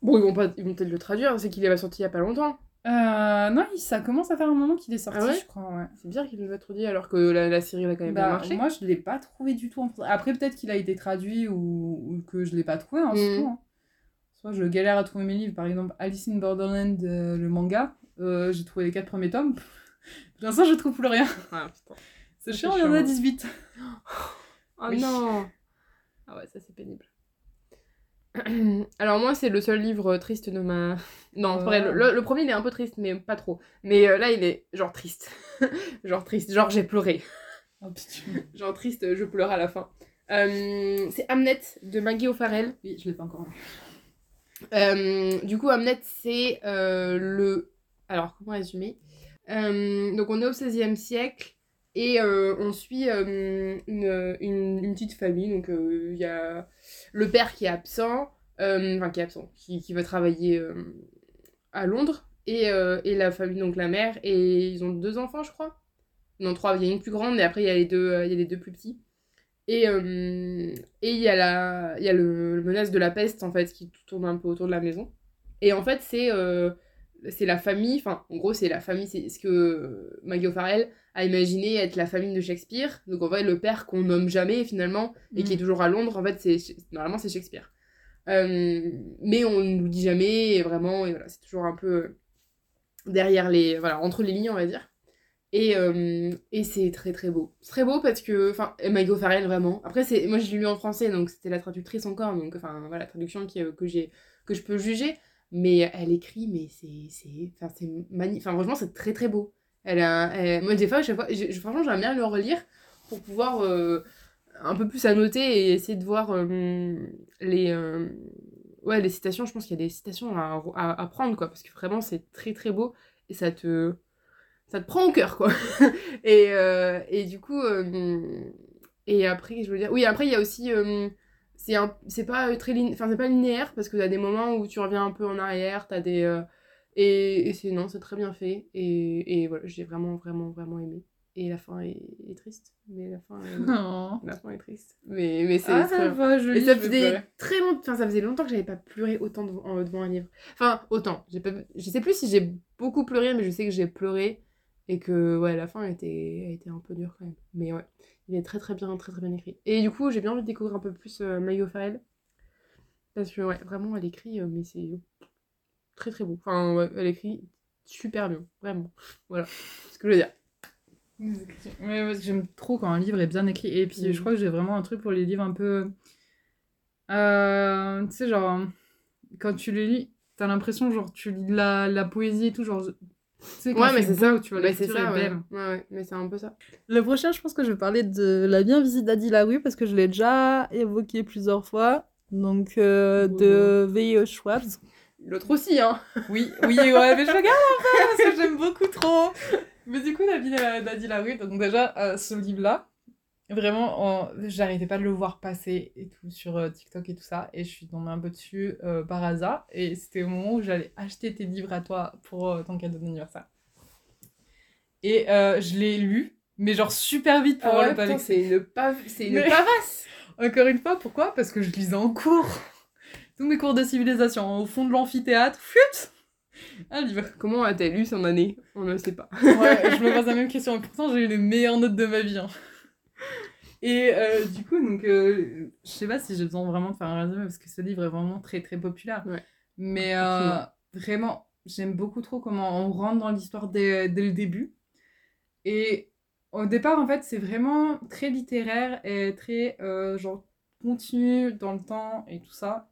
Bon, ils vont, pas... ils vont peut-être le traduire, c'est qu'il est sorti il y a pas longtemps. Euh, non, il- ça commence à faire un moment qu'il est sorti, Ah ouais je crois, ouais. C'est bizarre qu'il ne l'a traduit alors que la, la série elle a quand même bien Bah, marché. moi, je l'ai pas trouvé du tout en français. Après, peut-être qu'il a été traduit ou, ou que je l'ai pas trouvé, hein, c'est tout. hein. Soit je galère à trouver mes livres, par exemple Alice in Borderland, euh, le manga, euh, j'ai trouvé les quatre premiers tomes. Pour l'instant, je trouve plus rien. Ah putain. C'est chiant, il y en a chiant. 18. Oh Oui. non Ah ouais, ça c'est pénible. Alors moi, c'est le seul livre triste de ma... Non, vrai, le, le- le premier il est un peu triste, mais pas trop. Mais euh, là, il est genre triste. genre triste, genre j'ai pleuré. Oh. Genre triste, je pleure à la fin. Euh, c'est Hamnet de Maggie O'Farrell. Oui, je l'ai pas encore lu. Euh, du coup, Hamnet, c'est le. Alors, comment résumer? Donc, on est au XVIe siècle et on suit une, une, une petite famille. Donc, il y a le père qui est absent, euh, enfin, qui est absent, qui, va travailler euh, à Londres, et, euh, et la famille, donc la mère, et ils ont deux enfants, je crois. Non, trois, il y a une plus grande, et après, il y a les deux, il y a les deux plus petits. Et il y a, la, y a le, menace de la peste, en fait, qui tourne un peu autour de la maison. Et en fait, c'est c'est la famille, enfin, en gros, c'est la famille, c'est ce que Maggie O'Farrell a imaginé être la famille de Shakespeare. Donc, en fait, le père qu'on nomme jamais, finalement, et qui est toujours à Londres, en fait, c'est normalement, c'est Shakespeare. Euh, mais on ne nous dit jamais, et vraiment, et voilà, c'est toujours un peu derrière les... Voilà, entre les lignes, on va dire. Et, euh, et c'est très très beau. C'est très beau parce que, enfin, Maggie O'Farrell vraiment. Après, c'est, moi je l'ai lu en français, donc c'était la traductrice encore, donc enfin voilà, la traduction qui, euh, que, j'ai, que je peux juger. Mais elle écrit, mais c'est, enfin, c'est magnifique. Enfin, franchement, c'est très très beau. Elle a, elle- moi, des fois, chaque fois, franchement, j'aimerais bien le relire pour pouvoir euh, un peu plus annoter et essayer de voir euh, les, euh, ouais, les citations. Je pense qu'il y a des citations à, à, à prendre, quoi, parce que vraiment, c'est très très beau et ça te ça te prend au cœur quoi et, et du coup et après je veux dire? Oui après il y a aussi c'est un c'est pas très lin- enfin c'est pas linéaire parce que t'as des moments où tu reviens un peu en arrière t'as des euh, et, et c'est non c'est très bien fait et, et voilà j'ai vraiment vraiment vraiment aimé Et la fin est, est triste. Mais la fin est, Non. la fin est triste. Mais, mais c'est Ah, très ça va, Et faisait très longtemps, enfin ça faisait longtemps que j'avais pas pleuré autant devant, euh, devant un livre. Enfin autant. J'ai pas, je sais plus si j'ai beaucoup pleuré, mais je sais que j'ai pleuré et que ouais la fin a été, a été un peu dure quand même. Mais ouais, il est très très bien, très très bien écrit. Et du coup j'ai bien envie de découvrir un peu plus euh, Maggie O'Farrell parce que ouais vraiment elle écrit, euh, mais c'est très très beau. Enfin ouais, elle écrit super bien, vraiment. Voilà, c'est ce que je veux dire. Ouais, parce que j'aime trop quand un livre est bien écrit. Et puis, Mhm. je crois que j'ai vraiment un truc pour les livres un peu. Euh, tu sais, genre, quand tu les lis, t'as l'impression, genre, tu lis la, la poésie et tout, genre. Tu sais, quand Ouais mais c'est ça, tu vois, Ouais, c'est ça, ouais. belle. ouais ouais, mais c'est un peu ça. Le prochain, je pense que je vais parler de La bien visite d'Adi Larue parce que je l'ai déjà évoqué plusieurs fois. Donc, euh, de V.E. Schwab. L'autre aussi hein. Oui, oui, ouais, mais je regarde un peu parce que j'aime beaucoup trop. Mais du coup, David euh, Daddy Larue, donc déjà, euh, ce livre-là, vraiment, en- j'arrêtais pas de le voir passer et tout sur euh, TikTok et tout ça. Et je suis tombée un peu dessus euh, par hasard. Et c'était au moment où j'allais acheter tes livres à toi pour euh, ton cadeau d'anniversaire. Et euh, je l'ai lu, mais genre super vite pour Ah ouais, le pas c'est une, c'est une Mais- pavasse Encore une fois, pourquoi? Parce que je lisais en cours. Tous mes cours de civilisation, au fond de l'amphithéâtre, fut Un livre. Comment a-t-elle eu son année? On ne sait pas. Ouais, je me pose la même question. Et pourtant, j'ai eu les meilleures notes de ma vie. hein. Et euh, du coup, donc, euh, je sais pas si j'ai besoin vraiment de faire un résumé parce que ce livre est vraiment très très populaire. Ouais. Mais euh, vraiment, j'aime beaucoup trop comment on rentre dans l'histoire dès, dès le début. Et au départ, en fait, c'est vraiment très littéraire et très euh, genre continu dans le temps et tout ça.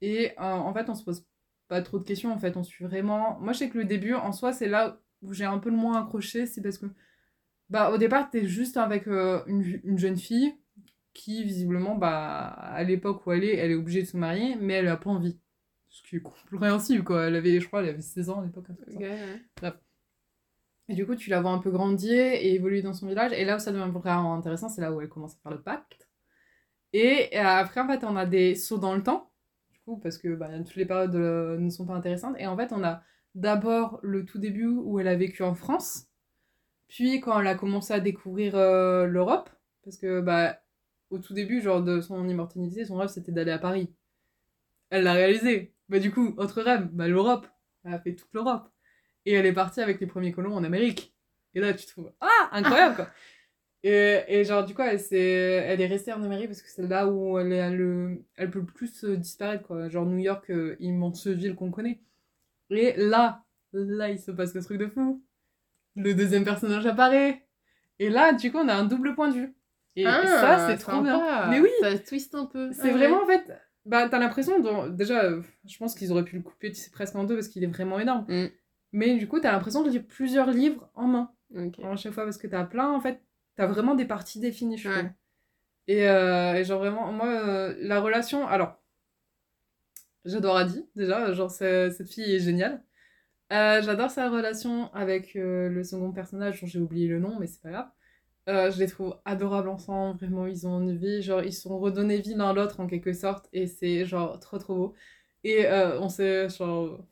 Et en fait, on se pose pas trop de questions. En fait, on suit vraiment. Moi, je sais que le début, en soi, c'est là où j'ai un peu le moins accroché. C'est parce que, bah, au départ, t'es juste avec euh, une, une jeune fille qui, visiblement, bah, à l'époque où elle est, elle est obligée de se marier, mais elle a pas envie. Ce qui est compréhensible, quoi. Elle avait, je crois, elle avait 16 ans à l'époque. ça. Et du coup, tu la vois un peu grandir et évoluer dans son village. Et là où ça devient vraiment intéressant, c'est là où elle commence à faire le pacte. Et euh, après, en fait, on a des sauts dans le temps. Du coup, parce que bah, toutes les périodes euh, ne sont pas intéressantes. Et en fait, on a d'abord le tout début où elle a vécu en France. Puis quand elle a commencé à découvrir euh, l'Europe. Parce que, bah, au tout début, genre de son immortalité, son rêve, c'était d'aller à Paris. Elle l'a réalisé. Bah, du coup, autre rêve, bah, l'Europe. Elle a fait toute l'Europe. Et elle est partie avec les premiers colons en Amérique. Et là, tu trouves, ah, incroyable, quoi. Et, et genre, du coup, elle, s'est- elle est restée en Amérique parce que c'est là où elle, est le, elle peut le plus euh, disparaître, quoi. Genre, New York, euh, immense ville qu'on connaît. Et là, là, il se passe le truc de fou. Le deuxième personnage apparaît. Et là, du coup, on a un double point de vue. Et ça, c'est trop bien. Mais oui, Ah, Ça twist un peu. c'est Ah vraiment, en fait, bah, t'as l'impression, déjà, euh, je pense qu'ils auraient pu le couper tu sais, presque en deux parce qu'il est vraiment énorme. Mm. Mais du coup, t'as l'impression de lire plusieurs livres en main Ok. à chaque fois parce que t'as plein, en fait, t'as vraiment des parties définies, je Ouais. trouve. Et, euh, et genre vraiment, moi, euh, la relation, alors, j'adore Adi, déjà, genre cette fille est géniale. Euh, j'adore sa relation avec euh, le second personnage, dont j'ai oublié le nom, mais c'est pas grave. Euh, je les trouve adorables ensemble, vraiment, ils ont une vie, genre, ils sont redonnés vie l'un l'autre en quelque sorte, et c'est genre trop trop beau. Et on sait, genre,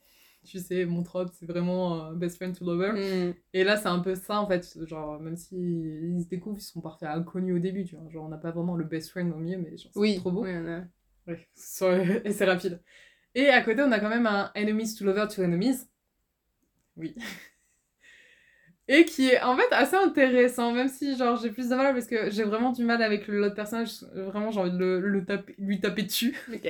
tu sais, mon trope, c'est vraiment best friend to lover. Mm. Et là, c'est un peu ça, en fait. Genre, même s'ils se découvrent, ils sont parfaits inconnus au début, tu vois. Genre, on n'a pas vraiment le best friend au milieu, mais genre, c'est Oui. trop beau. Oui, on a- Ouais, et c'est rapide. Et à côté, on a quand même un enemies to lover to enemies. Oui. Et qui est en fait assez intéressant, même si genre j'ai plus de mal parce que j'ai vraiment du mal avec l'autre personnage, vraiment j'ai envie de le, le taper- lui taper dessus. Ok.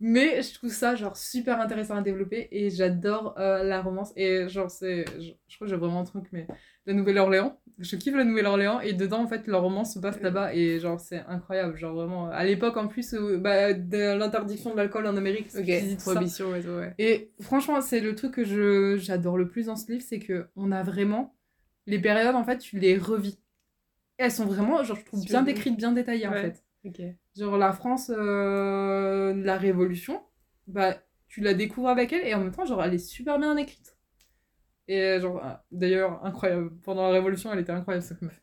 Mais je trouve ça genre super intéressant à développer et j'adore euh, la romance et genre c'est je, je crois que j'ai vraiment un truc mais la Nouvelle-Orléans, je kiffe la Nouvelle-Orléans et dedans en fait leur romance se passe là-bas et genre c'est incroyable, genre vraiment à l'époque en plus où, bah, de l'interdiction de l'alcool en Amérique, ça. Prohibition et tout, ouais. Et franchement, c'est le truc que je j'adore le plus dans ce livre, c'est que on a vraiment les périodes en fait, tu les revis. Et elles sont vraiment genre je trouve bien décrites, bien détaillées en fait. Genre la France euh, la Révolution, bah tu la découvres avec elle et en même temps genre elle est super bien écrite. Et euh, genre ah, d'ailleurs incroyable pendant la Révolution elle était incroyable cette meuf.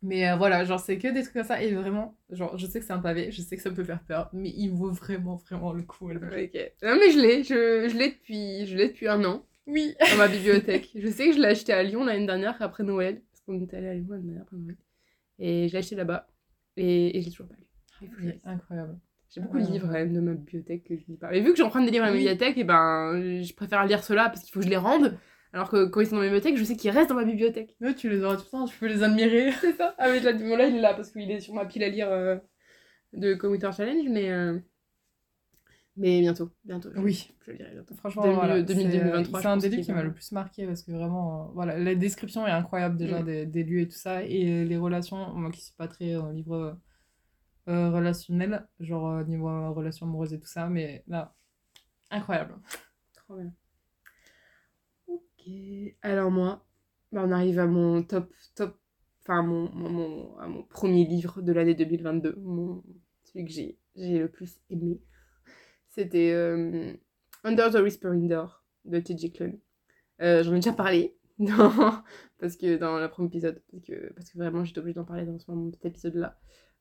Mais euh, voilà genre c'est que des trucs comme ça et vraiment genre je sais que c'est un pavé, je sais que ça peut faire peur mais il vaut vraiment vraiment le coup. Elle Ok. Non mais je l'ai, je, je l'ai depuis, je l'ai depuis un an. Oui. Dans ma bibliothèque. je sais que je l'ai acheté à Lyon l'année dernière après Noël. Parce qu'on était allé à Lyon l'année dernière après Noël. Et je l'ai acheté là-bas. Et, et j'ai toujours pas lu. Je lise. incroyable. J'ai beaucoup de Ouais. livres quand même de ma bibliothèque que je lis pas. Mais vu que j'emprunte des livres à la bibliothèque, et ben je préfère lire ceux-là parce qu'il faut que je les rende. Alors que quand ils sont dans ma bibliothèque, je sais qu'ils restent dans ma bibliothèque. Ouais, tu les auras tout le temps, tu peux les admirer. C'est ça. Ah mais là, bon, là il est là parce qu'il est sur ma pile à lire euh, de Commuter Challenge, mais euh, mais bientôt, bientôt. Je, Oui. je le lirai bientôt. Franchement, 2000, voilà, 2000, c'est- 2023, C'est je un des livres qui m'a le plus marqué parce que vraiment, euh, voilà, la description est incroyable déjà Mm. des, des lieux et tout ça. Et les relations, moi qui suis pas très euh, livre euh, relationnel, genre euh, niveau euh, relations amoureuses et tout ça, mais là, incroyable. Trop bien. Ok. Alors moi, bah, on arrive à mon top, top, enfin mon, mon, mon- à mon premier livre de l'année 2022, mon, celui que j'ai, le plus aimé. C'était Under the Whispering Door de T.J. Euh, J'en ai déjà parlé dans, parce que dans le premier épisode, parce que, parce que vraiment j'étais obligée d'en parler dans ce moment, cet épisode-là.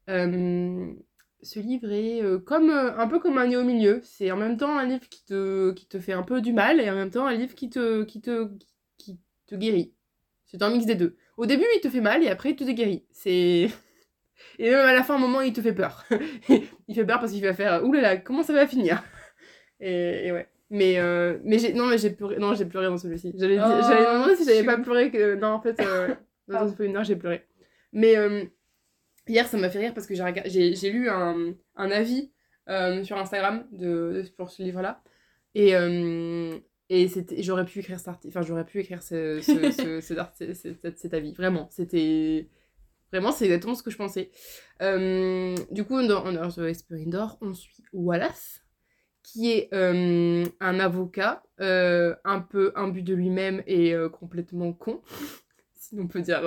Euh, ce livre est euh, comme, euh, un peu comme un nez au milieu. C'est en même temps un livre qui te, qui te fait un peu du mal et en même temps un livre qui te, qui te, qui te guérit. C'est un mix des deux. Au début, il te fait mal et après, il te guérit. C'est. Et même à la fin, un moment, il te fait peur. il fait peur parce qu'il va faire là, comment ça va finir? Et, et ouais. Mais, euh, mais j'ai non mais j'ai pleuré non j'ai pleuré dans celui-ci j'allais Oh, j'allais demander si j'avais pas pleuré que non en fait euh, dans Pardon. une heure j'ai pleuré mais euh, hier ça m'a fait rire parce que j'ai lu un, un avis euh, sur Instagram de, sur ce livre là et euh, et j'aurais pu écrire cet enfin j'aurais pu écrire ce, ce, ce- cet avis. Vraiment c'était vraiment c'est exactement ce que je pensais. Euh, du coup dans Whispering Door on suit Wallace qui est euh, un avocat un peu imbu de lui-même et complètement con si on peut dire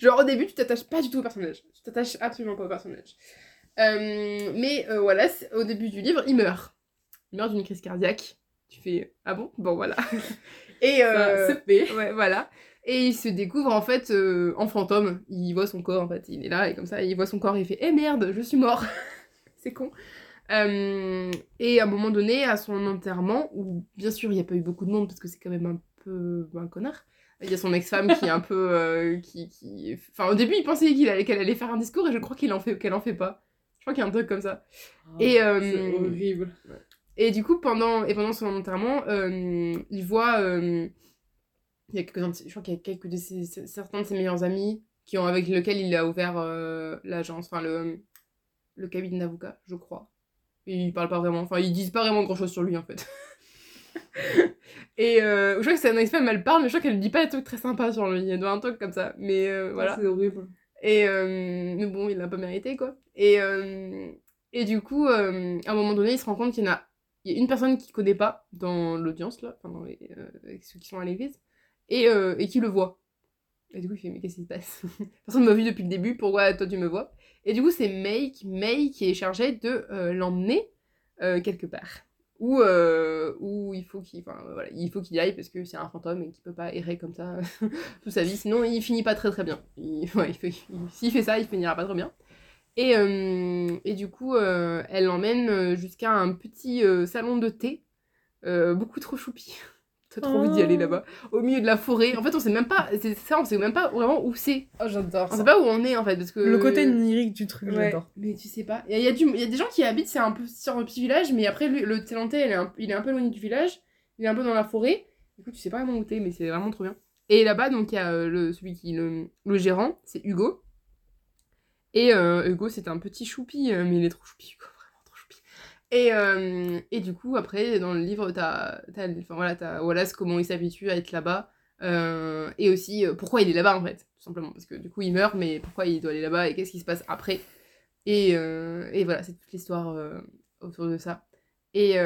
genre au début tu t'attaches pas du tout au personnage tu t'attaches absolument pas au personnage Euh, mais euh, Wallace au début du livre il meurt il meurt d'une crise cardiaque tu fais ah bon? Bon voilà et euh, Ça. Ouais, voilà. Et il se découvre en fait euh, en fantôme. Il voit son corps en fait. Il est là et comme ça, il voit son corps et il fait Eh merde, je suis mort C'est con. Et à un moment donné, à son enterrement, où bien sûr il n'y a pas eu beaucoup de monde parce que c'est quand même un peu un connard. Il y a son ex-femme qui est un peu. euh, qui, qui... Enfin, au début, il pensait qu'il allait, qu'elle allait faire un discours et je crois qu'il en fait, qu'elle en fait pas. Je crois qu'il y a un truc comme ça. Et, euh, C'est horrible. Et du coup, pendant, et pendant son enterrement, euh, il voit. il y a quelques, je crois qu'il y a quelques de ses, certains de ses meilleurs amis qui ont, avec lesquels il a ouvert l'agence, enfin le, le cabinet d'avocat, je crois. Et ils parlent pas vraiment, enfin ils disent pas vraiment grand chose sur lui en fait. et euh, je crois que c'est un ex-femme, elle parle, mais je crois qu'elle dit pas des trucs très sympas sur lui. Il doit un truc comme ça. Mais euh, voilà. C'est horrible. Et euh, mais bon, il l'a pas mérité, quoi. Et, et du coup, à un moment donné, il se rend compte qu'il y en a, il y a une personne qu'il connaît pas dans l'audience, là, enfin, dans les, avec ceux qui sont à l'église, et, et qui le voit. Et du coup, il fait, mais qu'est-ce qui se passe? Personne ne m'a vu depuis le début, pourquoi toi tu me vois? Et du coup, c'est May, qui- May qui est chargée de l'emmener quelque part. Où, euh, où il faut qu'il enfin, voilà, il faut qu'il aille parce que c'est un fantôme et qu'il peut pas errer comme ça toute sa vie, sinon il finit pas très très bien. S'il fait ça, il finira pas très bien. Et, euh, et du coup, euh, elle l'emmène euh, jusqu'à un petit euh, salon de thé, euh, beaucoup trop choupi. T'as trop envie d'y aller là-bas, au milieu de la forêt. En fait, on sait même pas, c'est ça, on sait même pas vraiment où c'est. Oh, j'adore On sait pas où on est en fait, parce que. Le côté onirique du truc, Ouais, j'adore. mais tu sais pas. Il y, a- y a du- il y a des gens qui habitent, c'est un peu sur un petit village, mais après, lui, le thé, il est, un, il est un peu éloigné du village, il est un peu dans la forêt. Du coup, tu sais pas vraiment où t'es, mais c'est vraiment trop bien. Et là-bas, donc, il y a euh, le, celui qui le, le gérant, c'est Hugo. Et euh, Hugo, c'est un petit choupi, euh, mais il est trop choupi, Hugo, vraiment trop choupi. Et, euh, et du coup, après, dans le livre, t'as enfin, voilà, Wallace, comment il s'habitue à être là-bas. euh, et aussi, euh, pourquoi il est là-bas, en fait, tout simplement. Parce que du coup, il meurt, mais pourquoi il doit aller là-bas et qu'est-ce qui se passe après? Et, et voilà, c'est toute l'histoire autour de ça. Et,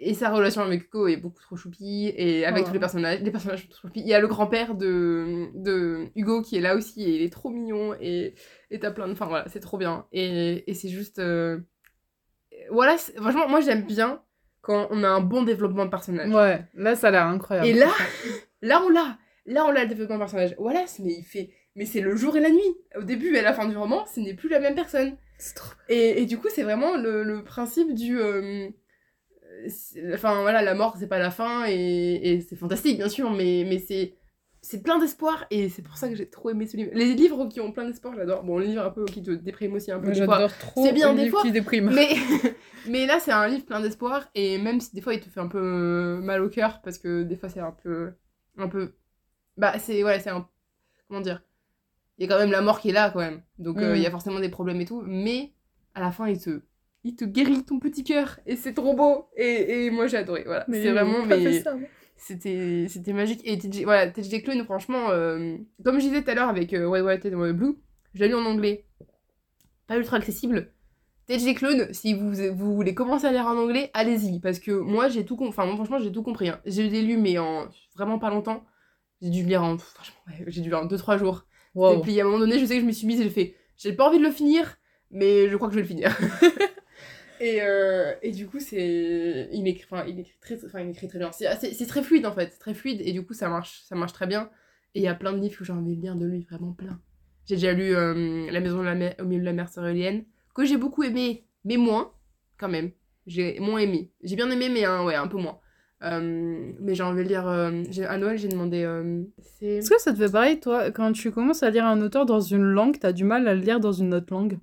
et sa relation avec Hugo est beaucoup trop choupi, et avec Oh. tous les personnages, les personnages sont trop choupis. Il y a le grand-père de, de Hugo qui est là aussi, et il est trop mignon, et et t'as plein de... Enfin voilà, c'est trop bien. Et, et c'est juste... euh, Voilà, franchement, moi j'aime bien quand on a un bon développement de personnage. Ouais, là, ça a l'air incroyable. Et là, là on l'a. Là on l'a le développement de personnage. Voilà, mais il fait... Mais c'est le jour et la nuit. Au début et à la fin du roman, ce n'est plus la même personne. c'est trop Et, et du coup, c'est vraiment le, le principe du. euh, enfin voilà, la mort c'est pas la fin et, et c'est fantastique bien sûr, mais, mais c'est c'est plein d'espoir et c'est pour ça que j'ai trop aimé ce livre. Les livres qui ont plein d'espoir, j'adore. Bon, les livres un peu qui te dépriment aussi un peu. J'adore trop C'est bien les des livres fois, qui dépriment. Mais, mais là, c'est un livre plein d'espoir et même si des fois il te fait un peu euh, mal au cœur parce que des fois c'est un peu. Un peu. Bah, c'est. Ouais, c'est un. Comment dire? Il y a quand même la mort qui est là quand même. Donc euh, Mm. il y a forcément des problèmes et tout. Mais à la fin, il te. Il te guérit ton petit cœur et c'est trop beau. Et, et moi j'ai adoré. Voilà. C'est vraiment. Mais c'était c'était magique. Et TJ, voilà, TJ Clone, franchement, euh, comme je disais tout à l'heure avec euh, White White and White Blue, je l'ai lu en anglais. Pas ultra accessible. TJ Clone, si vous, vous voulez commencer à lire en anglais, allez-y. Parce que moi, j'ai tout compris. Enfin, moi, franchement, j'ai tout compris. hein. J'ai lu, mais en vraiment pas longtemps. J'ai dû lire en. Franchement, ouais, j'ai dû lire en 2-3 jours. Et Wow. puis à un moment donné, je sais que je me suis mise et j'ai fait. J'ai pas envie de le finir, mais je crois que je vais le finir. et, euh, et du coup, c'est. Il écrit, enfin, il écrit très, enfin, il écrit très bien. C'est très fluide en fait, c'est très fluide et du coup, ça marche, ça marche très bien. Et il y a plein de livres que j'ai envie de lire de lui, vraiment plein. J'ai déjà lu euh, La maison de la mer, au milieu de la mer céréalienne, que j'ai beaucoup aimé, mais moins, quand même. J'ai moins aimé. J'ai bien aimé, mais hein, ouais, un peu moins. Euh, mais j'ai envie de lire. euh, j'ai- à Noël, j'ai demandé. euh, c'est. Est-ce que ça te fait pareil, toi, quand tu commences à lire un auteur dans une langue, t'as du mal à le lire dans une autre langue?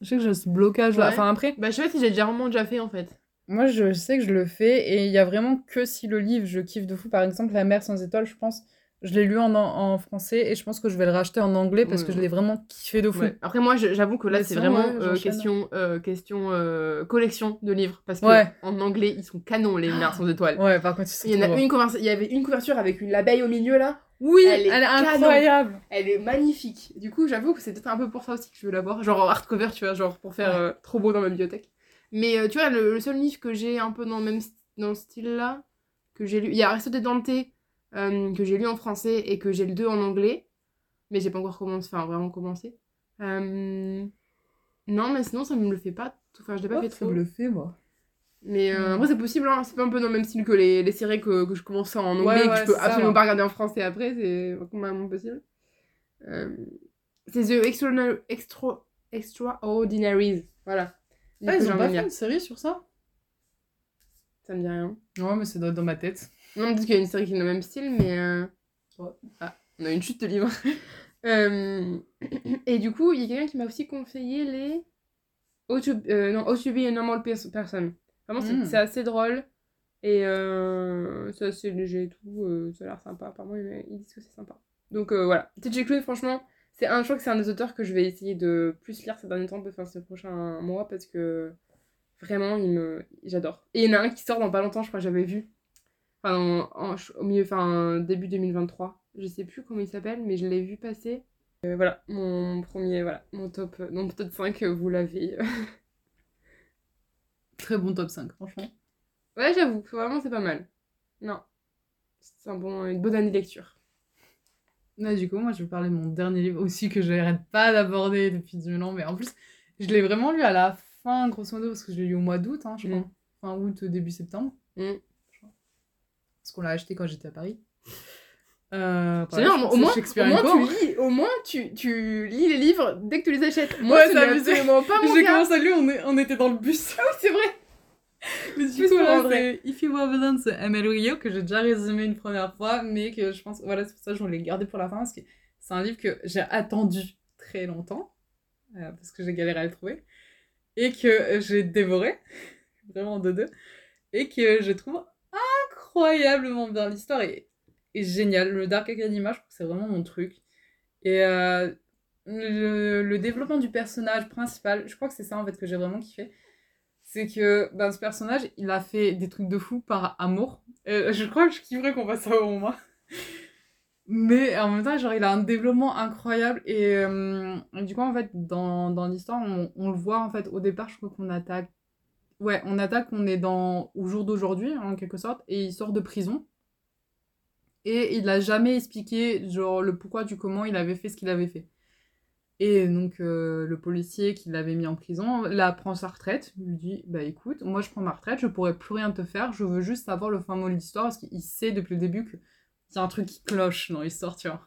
Je sais que j'ai ce blocage là. Ouais. Enfin, après, Bah, je sais pas si j'ai déjà vraiment déjà fait en fait. Moi, je sais que je le fais et il y a vraiment que si le livre, je kiffe de fou. Par exemple, La mer sans étoiles, je pense, je l'ai lu en, en français et je pense que je vais le racheter en anglais parce Ouais. que je l'ai vraiment kiffé de fou. Ouais. Après, moi, j'avoue que là, c'est vraiment ouais, euh, j'enchaîne. question, euh, question euh, collection de livres. Parce que Ouais. en anglais, ils sont canons, les mers sans étoiles. Ouais, par contre, ils sont Il y, en a une il y avait une couverture avec une abeille au milieu là. Oui, Elle elle est incroyable. Elle est magnifique. Du coup, j'avoue que c'est peut-être un peu pour ça aussi que je veux l'avoir. Genre en hardcover, tu vois, genre pour faire Ouais. euh, trop beau dans ma bibliothèque. Mais euh, tu vois, le, le seul livre que j'ai un peu dans le même dans ce style-là, que j'ai lu. Il y a Aristote Dante, euh, que j'ai lu en français et que j'ai le 2 en anglais. Mais j'ai pas encore commencé, enfin vraiment commencé. Euh, Non, mais sinon, ça me le fait pas. tout- Enfin, je l'ai pas fait ça trop. me le fait, moi. Mais euh, après, c'est possible, hein. c'est pas un peu dans le même style que les, les séries que, que je commence en anglais Ouais, et que ouais, je peux ça, absolument pas regarder en français après, c'est complètement possible. Euh, c'est The Extraordinary, Extra, Extraordinaries, voilà. Ah, coup, ils ont pas fait une série sur ça? Ça me dit rien. Ouais, mais c'est dans, dans ma tête. Non, peut-être qu'il y a une série qui est dans le même style, mais. euh, Ouais. Ah, on a une chute de livres. Euh, Et du coup, il y a quelqu'un qui m'a aussi conseillé les. How to, euh, non, How to be a normal pers- person. Vraiment, c'est Mm. c'est assez drôle. Et euh, c'est assez léger et tout. euh, ça a l'air sympa. Apparemment, ils ils disent que c'est sympa. Donc euh, voilà. TJ Klune, franchement, c'est un, je crois que c'est un des auteurs que je vais essayer de plus lire ces derniers temps, enfin ces prochains mois, parce que vraiment, il me... j'adore. Et il y en a un qui sort dans pas longtemps, je crois que j'avais vu. Enfin, en- en- au milieu, enfin, début 2023. Je sais plus comment il s'appelle, mais je l'ai vu passer. Euh, voilà, mon premier, voilà, mon top, mon top 5, vous l'avez. Très bon top 5, franchement. ouais, j'avoue, vraiment, c'est pas mal. Non. C'est un bon, une bonne année de lecture. Là, du coup, moi, je vais parler de mon dernier livre aussi que je n'arrête pas d'aborder depuis 10 000 ans. Mais en plus, je l'ai vraiment lu à la fin, grosso modo, parce que je l'ai lu au mois d'août, hein, je crois. Mm. Fin août, début septembre. Mm. Parce qu'on l'a acheté quand j'étais à Paris. Euh, C'est bien, au moins, au moins, tu lis, au moins tu, tu lis les livres dès que tu les achètes. Moi, Ouais, ça absolument pas J'ai commencé à lire, on, est- on était dans le bus. Oui, c'est vrai. Mais du Plus coup, là, c'est If You Were Villain, c'est Amel Rio, que j'ai déjà résumé une première fois, mais que je pense, voilà, c'est pour ça que je voulais garder pour la fin, parce que c'est un livre que j'ai attendu très longtemps, euh, parce que j'ai galéré à le trouver, et que j'ai dévoré, vraiment de deux, et que je trouve incroyablement bien. L'histoire est, est géniale. Le Dark Academia, je trouve que c'est vraiment mon truc. Et euh, le, développement du personnage principal, je crois que c'est ça en fait que j'ai vraiment kiffé. C'est que ben, ce personnage, il a fait des trucs de fou par amour. Euh, je crois que je kifferais qu'on fasse ça au moment. Mais en même temps, genre, il a un développement incroyable. Et, euh, et du coup, en fait, dans, dans l'histoire, on, on le voit, en fait, au départ, je crois qu'on attaque. Ouais, on attaque, on est dans, au jour d'aujourd'hui, en quelque sorte, et il sort de prison. Et il n'a jamais expliqué, genre, le pourquoi du comment il avait fait ce qu'il avait fait. Et donc, euh, le policier qui l'avait mis en prison, là, prend sa retraite, lui dit Bah écoute, moi je prends ma retraite, je pourrais plus rien te faire, je veux juste savoir le fin mot de l'histoire, parce qu'il sait depuis le début y a un truc qui cloche dans l'histoire, tu vois.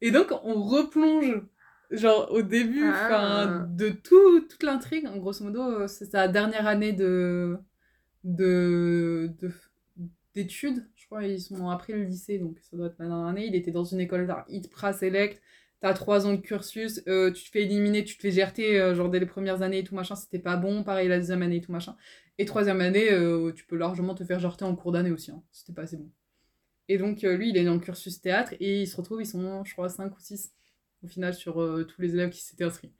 Et donc, on replonge, genre, au début Ah. de tout, toute l'intrigue. En grosso modo, euh, c'est sa dernière année de, de de- d'études. Crois ils sont après le lycée, donc ça doit être la dernière année. Il était dans une école d'art ITPRA Select. T'as trois ans de cursus, euh, tu te fais éliminer, tu te fais GRT, euh, genre dès les premières années et tout machin, c'était pas bon. Pareil la deuxième année et tout machin. Et troisième année, euh, tu peux largement te faire GRT en cours d'année aussi, hein. c'était pas assez bon. Et donc lui, il est dans le cursus théâtre et il se retrouve, ils sont, je crois, 5 ou 6 au final sur tous les élèves qui s'étaient inscrits.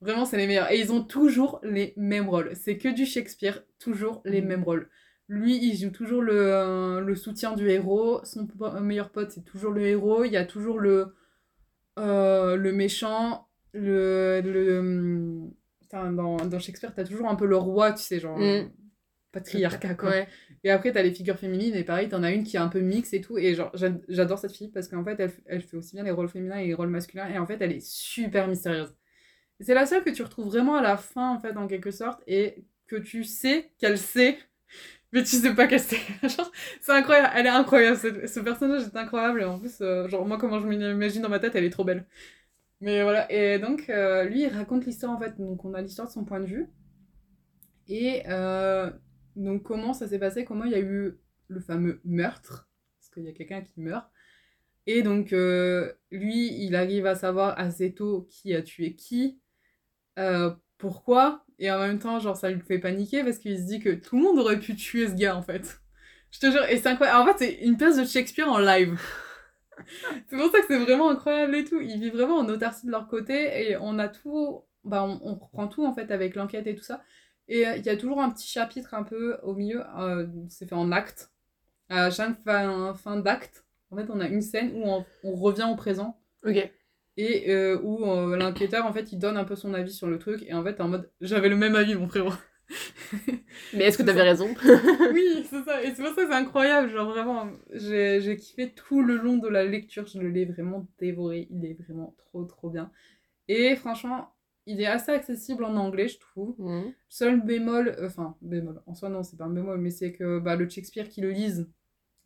Vraiment, c'est les meilleurs. Et ils ont toujours les mêmes rôles. C'est que du Shakespeare, toujours les Mhm. mêmes rôles. Lui, il joue toujours le, euh, le soutien du héros. Son meilleur pote, c'est toujours le héros. Il y a toujours le, euh, le méchant. Le, le, hum, putain, dans, dans Shakespeare, t'as toujours un peu le roi, tu sais, genre Mhm. patriarcat, quoi. Ouais. Et après, t'as les figures féminines, et pareil, t'en as une qui est un peu mix et tout. Et genre, j'a- j'adore cette fille parce qu'en fait, elle, elle fait aussi bien les rôles féminins et les rôles masculins. Et en fait, elle est super mystérieuse. C'est la seule que tu retrouves vraiment à la fin, en fait, en quelque sorte, et que tu sais qu'elle sait, tu sais pas. Genre, c'est incroyable, elle est incroyable. Ce, personnage est incroyable. En plus, euh, genre, moi, comment je m'imagine dans ma tête, elle est trop belle. Mais voilà, et donc, euh, lui, il raconte l'histoire, en fait. Donc, on a l'histoire de son point de vue. Et euh, donc, comment ça s'est passé Comment il y a eu le fameux meurtre Parce qu'il y a quelqu'un qui meurt. Et donc, lui, il arrive à savoir assez tôt qui a tué qui, pourquoi, et en même temps, genre, ça lui fait paniquer parce qu'il se dit que tout le monde aurait pu tuer ce gars, en fait. Je te jure, et c'est incroyable. En fait, c'est une pièce de Shakespeare en live. c'est pour ça que c'est vraiment incroyable et tout. Ils vivent vraiment en autarcie de leur côté et on a tout, bah, on, reprend tout, en fait, avec l'enquête et tout ça. Et euh, il y a toujours un petit chapitre un peu au milieu, euh, c'est fait en acte. À chaque fin, fin d'acte, en fait, on a une scène où on, on revient au présent Ok. Et euh, où euh, l'enquêteur, en fait, il donne un peu son avis sur le truc. Et en fait, en mode, j'avais le même avis, mon frérot. Mais est-ce que t'avais raison? Oui, c'est ça. Et c'est pour ça que c'est incroyable. Genre, vraiment, j'ai kiffé tout le long de la lecture. Je l'ai vraiment dévoré. Il est vraiment trop, trop bien. Et franchement, il est assez accessible en anglais, je trouve. Mhm. Seul bémol, euh, enfin, bémol, en soi, non, c'est pas un bémol, mais c'est que bah, le Shakespeare qui le lisent,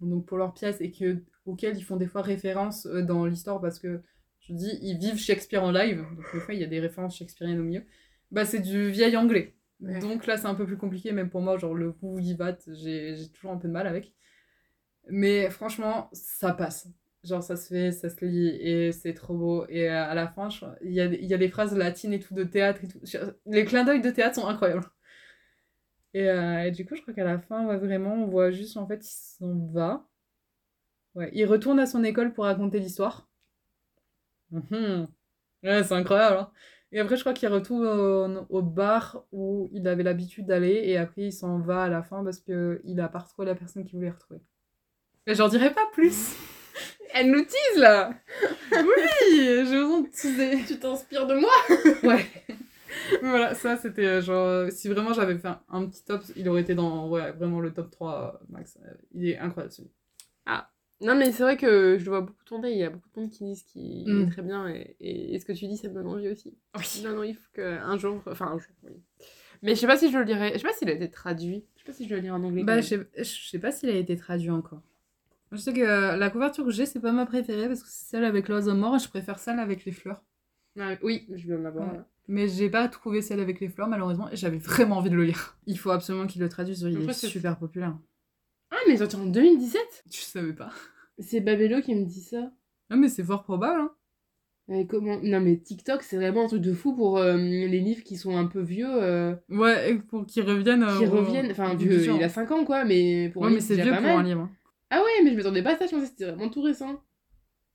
donc pour leur pièce, et que, auquel ils font des fois référence euh, dans l'histoire, parce que, je dis, ils vivent Shakespeare en live, donc des fois, il y a des références shakespeariennes au milieu, bah, c'est du vieil anglais. Ouais. Donc là, c'est un peu plus compliqué, même pour moi, genre le vous j'ai j'ai toujours un peu de mal avec. Mais franchement, ça passe. Genre, ça se fait, ça se lit, et c'est trop beau. Et à la fin, il y a, y a des phrases latines et tout, de théâtre et tout. Les clins d'œil de théâtre sont incroyables. Et, euh, et du coup, je crois qu'à la fin, ouais, vraiment, on voit juste, en fait, il s'en va. Ouais, il retourne à son école pour raconter l'histoire. Mhm. Ouais, c'est incroyable, hein. Et après, je crois qu'il retourne au, au bar où il avait l'habitude d'aller, et après, il s'en va à la fin parce qu'il a pas retrouvé la personne qu'il voulait retrouver. Et j'en dirai pas plus. Elle nous tease là Oui, je vous en teaser. Tu t'inspires de moi Ouais. Mais voilà, ça c'était euh, genre. euh, Si vraiment j'avais fait un, un petit top, il aurait été dans ouais, vraiment le top 3 euh, max. Il est incroyable celui. Non, mais c'est vrai que je le vois beaucoup tourner. Il y a beaucoup de monde qui disent qu'il Mm. est très bien. Et, et, et ce que tu dis, ça me donne envie aussi. Oui. Non, non, il faut qu'un jour. Enfin, un jour, oui. Mais je sais pas si je le lirai. Je sais pas s'il a été traduit. Je sais pas si je le lirai en anglais. Bah, je sais, je sais pas s'il a été traduit encore. Je sais que euh, la couverture que j'ai, c'est pas ma préférée parce que c'est celle avec l'oiseau mort et je préfère celle avec les fleurs. Ah, oui, je vais en avoir. Ouais. Mais j'ai pas trouvé celle avec les fleurs malheureusement et j'avais vraiment envie de le lire. Il faut absolument qu'il le traduise, il Après, est c'est- super populaire. Ah, mais sorti en 2017 Tu savais pas C'est Babello qui me dit ça. Non mais c'est fort probable. Hein. Mais comment Non, mais TikTok, c'est vraiment un truc de fou pour euh, les livres qui sont un peu vieux. euh, Ouais, et pour qu'ils reviennent. euh, qui reviennent. Enfin, vieux, il a 5 ans, quoi. Mais pour Ouais, un mais c'est vieux pas pour mal. un livre. Ah ouais, mais je m'attendais pas à ça. Je pensais que c'était vraiment tout récent.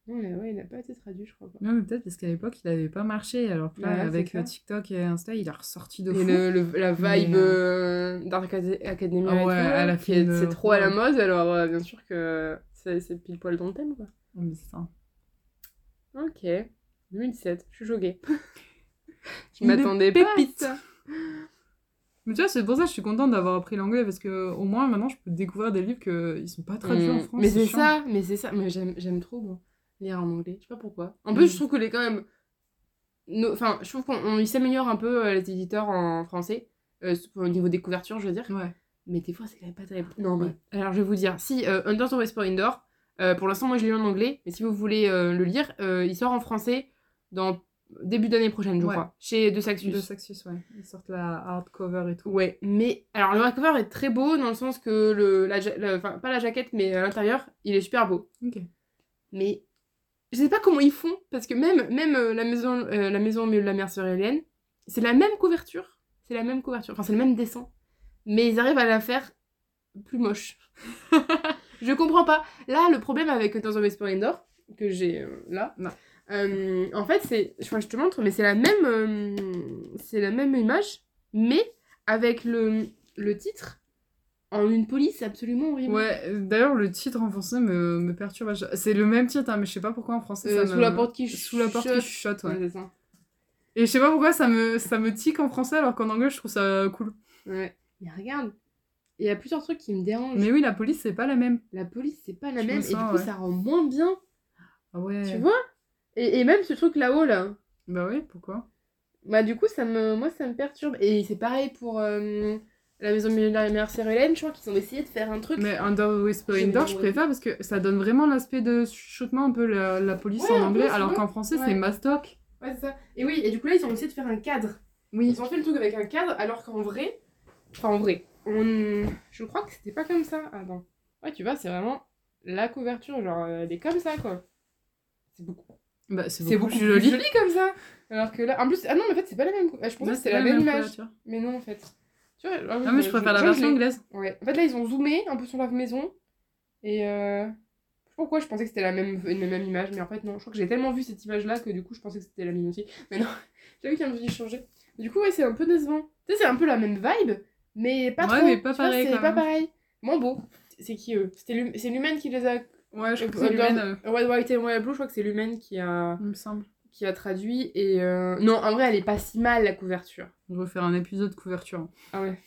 Ouais, ouais, il n'a pas été traduit, je crois pas. Non, mais peut-être parce qu'à l'époque, il avait pas marché. Alors que là, Ouais, avec euh, TikTok et Insta, il a ressorti de Et fou. le, le- la vibe Mais, euh, Dark Acad- Academia Ah ouais, de- c'est trop à la mode, alors euh, bien sûr que c'est pile poil dans le thème, quoi. Mais c'est ça. Ok, 2007, je suis choquée. je m'attendais pas à pépite. ça. Mais tu vois, c'est pour ça que je suis contente d'avoir appris l'anglais parce que au moins maintenant, je peux découvrir des livres qui sont pas traduits en Mm. France. Mais c'est ça, mais c'est ça. Mais j'aime j'aime trop, moi, lire en anglais. Je sais pas pourquoi. En Mm. plus, je trouve que les quand même... Enfin, je trouve qu'on s'améliorent un peu, euh, les éditeurs en français, euh, au niveau des couvertures, je veux dire. Ouais. Mais des fois, c'est quand même pas terrible. Non, mais. Alors, je vais vous dire. Si, euh, Under the Whisper Indoor, euh, pour l'instant, moi, je l'ai lu en anglais. Mais si vous voulez euh, le lire, il sort en français dans début d'année prochaine, je Ouais. crois, chez De Saxus. De Saxus, ouais. Ils sortent la hardcover et tout. Ouais, mais alors le hardcover est très beau dans le sens que le, la, la- enfin pas la jaquette, mais à l'intérieur, il est super beau. Ok. Mais je sais pas comment ils font parce que même même euh, la maison euh, la maison au milieu de la mer sur Hélène, c'est la même couverture, c'est la même couverture, enfin c'est le même dessin, mais ils arrivent à la faire plus moche. je comprends pas. Là, le problème avec Dans un Whisper Indoor que j'ai euh, là, en fait c'est, je, je te montre, mais c'est la même c'est la même image, mais avec le le titre en une police absolument horrible. Ouais, d'ailleurs, le titre en français me, me perturbe. C'est le même titre, hein, mais je sais pas pourquoi en français Euh, ça sous me- la porte qui Sous la porte qui chuchote. chuchote, ouais. Ouais, c'est ça. Et je sais pas pourquoi ça me, ça me tique en français alors qu'en anglais je trouve ça cool. Ouais. Mais regarde, il y a plusieurs trucs qui me dérangent. Mais oui, la police c'est pas la même. La police, c'est pas la Je même. me Et du sens, coup, ouais. ça rend moins bien. Ah ouais. Tu vois? Et, et même ce truc là-haut, là. Bah oui, pourquoi? Bah, du coup, ça me, moi, ça me perturbe. Et c'est pareil pour euh, la maison de la mère Hélène. Je crois qu'ils ont essayé de faire un truc. Mais Under Whisper Je- Indoor, je ouais. préfère parce que ça donne vraiment l'aspect de chuchotement un peu la, la police Ouais, en anglais, peu, alors qu'en français Ouais. c'est Mastoc. Ouais, c'est ça. Et oui, et du coup, là, ils ont essayé de faire un cadre. Oui. Ils ont fait le truc avec un cadre, alors qu'en vrai. Enfin, en vrai. On... Je crois que c'était pas comme ça. Attends. Ouais, tu vois, c'est vraiment la couverture. Genre, elle est comme ça, quoi. C'est beaucoup Bah c'est C'est beaucoup, beaucoup plus joli. comme ça. Alors que là, en plus, ah non, mais en fait, c'est pas la même. cou- ah, Je pensais que c'était la même image. couverture. Mais non, en fait. Tu vois, Ah mais je préfère la version anglaise. Ouais. En fait, là, ils ont zoomé un peu sur la maison. Et euh... Pourquoi je pensais que c'était la même, une même image, mais en fait, non. Je crois que j'ai tellement vu cette image-là que du coup, je pensais que c'était la même aussi. Mais non, j'ai vu qu'il y a un petit changé. Du coup, ouais, c'est un peu décevant. Tu sais, c'est un peu la même vibe, mais pas Ouais, trop. mais pas pareil, C'est pas pareil. Moins beau. C'est qui eux? C'est l'humaine qui les a. Ouais, je crois que c'est l'humaine, euh, White, White and White Blue, je crois que c'est l'humaine qui a il me semble. Qui a traduit et euh, non en vrai elle est pas si mal la couverture On va faire un épisode couverture. ah ouais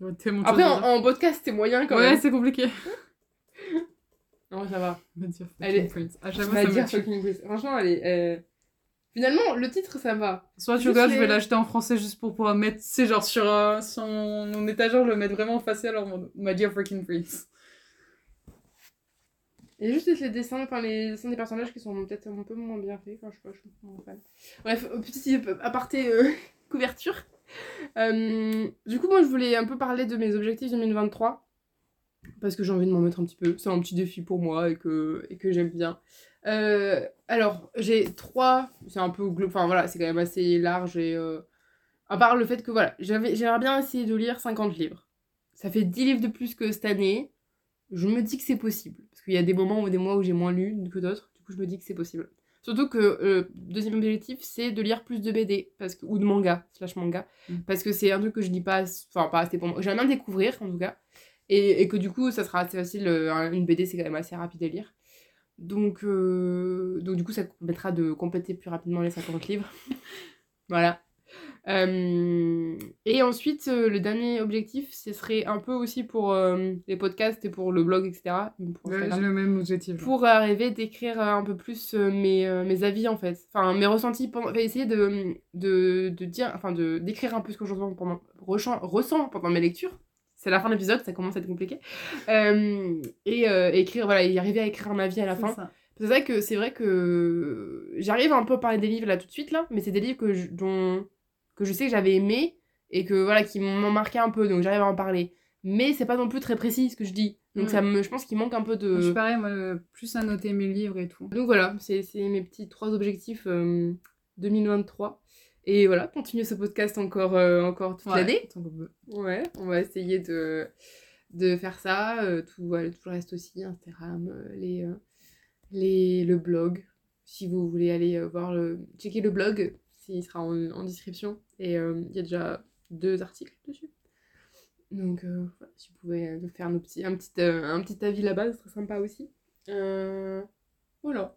de après en, en podcast c'est moyen quand Ouais, même c'est compliqué. non ça va On va dire Elle est- fucking Prince. À chaque fois ça dire franchement elle est euh, finalement le titre ça va Soit tu regardes, je vais l'acheter en français juste pour pouvoir mettre, c'est genre sur, euh, sur mon, mon étagère, je le mettre vraiment effacé alors mon My Dear Freaking Prince. Il y a juste les dessins enfin les dessins des personnages qui sont peut-être un peu moins bien faits je sais pas je suis bref euh, petit aparté euh, couverture Euh, du coup moi je voulais un peu parler de mes objectifs 2023 parce que j'ai envie de m'en mettre un petit peu. C'est un petit défi pour moi et que, et que j'aime bien. Euh, alors, j'ai trois. C'est un peu. Enfin voilà, c'est quand même assez large et. euh, à part le fait que voilà, j'aimerais bien essayer de lire 50 livres. Ça fait 10 livres de plus que cette année. Je me dis que c'est possible. Parce qu'il y a des moments ou des mois où j'ai moins lu que d'autres. Du coup, je me dis que c'est possible. Surtout que euh, deuxième objectif, c'est de lire plus de BD parce que, ou de manga, slash manga. Mm. Parce que c'est un truc que je lis pas. Enfin, pas assez pour moi. J'aime bien découvrir en tout cas. Et, et que du coup, ça sera assez facile. euh, un- une BD, c'est quand même assez rapide à lire. Donc, euh, donc du coup, ça permettra de compléter plus rapidement les 50 livres. voilà. Euh, et ensuite, euh, le dernier objectif, ce serait un peu aussi pour euh, les podcasts et pour le blog, etc. Pour Ouais, Instagram j'ai le même objectif. pour arriver d'écrire un peu plus mes, mes avis en fait enfin mes ressentis pendant enfin, essayer de, de, de dire enfin d'écrire un peu ce que je ressens pendant ressens, ressens pendant mes lectures c'est la fin de l'épisode ça commence à être compliqué et écrire voilà y arriver à écrire un avis à la fin ça. c'est vrai que c'est vrai que j'arrive un peu à parler des livres là tout de suite là mais c'est des livres que je, dont que je sais que j'avais aimé et que voilà qui m'ont marqué un peu donc j'arrive à en parler mais c'est pas non plus très précis ce que je dis donc ça me je pense qu'il manque un peu de Je suis pareil, moi, plus à noter mes livres et tout. donc voilà, c'est mes petits trois objectifs euh, 2023. Et voilà, continuer ce podcast encore, euh, encore toute Ouais, l'année. Ouais, on va essayer de, de faire ça. euh, tout, voilà, tout le reste aussi, Instagram, euh, les, les, le blog. Si vous voulez aller voir le, checker le blog, il sera en, en description. Et euh, il y a déjà deux articles dessus. Donc euh, voilà, si vous pouvez nous faire nos petits, un, petit, euh, un petit avis là-bas, ce serait sympa aussi. Euh, voilà.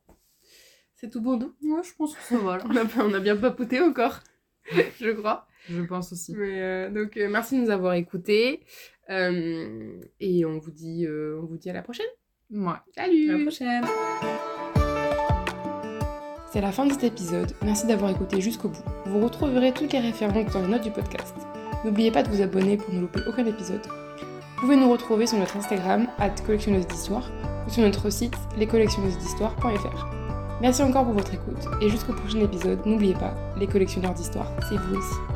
C'est tout pour nous. Ouais, je pense que ça va là. On a, on a bien papoté encore, je crois. Je pense aussi. Mais, donc merci de nous avoir écoutés. Et on vous, dit, on vous dit à la prochaine. Ouais. Salut À la prochaine. C'est la fin de cet épisode. Merci d'avoir écouté jusqu'au bout. Vous retrouverez toutes les références dans les notes du podcast. N'oubliez pas de vous abonner pour ne louper aucun épisode. Vous pouvez nous retrouver sur notre Instagram, collectionneuse d'histoire, ou sur notre site lescollectionneuses d'histoire.fr. Merci encore pour votre écoute et jusqu'au prochain épisode, n'oubliez pas, les collectionneurs d'histoire, c'est vous aussi.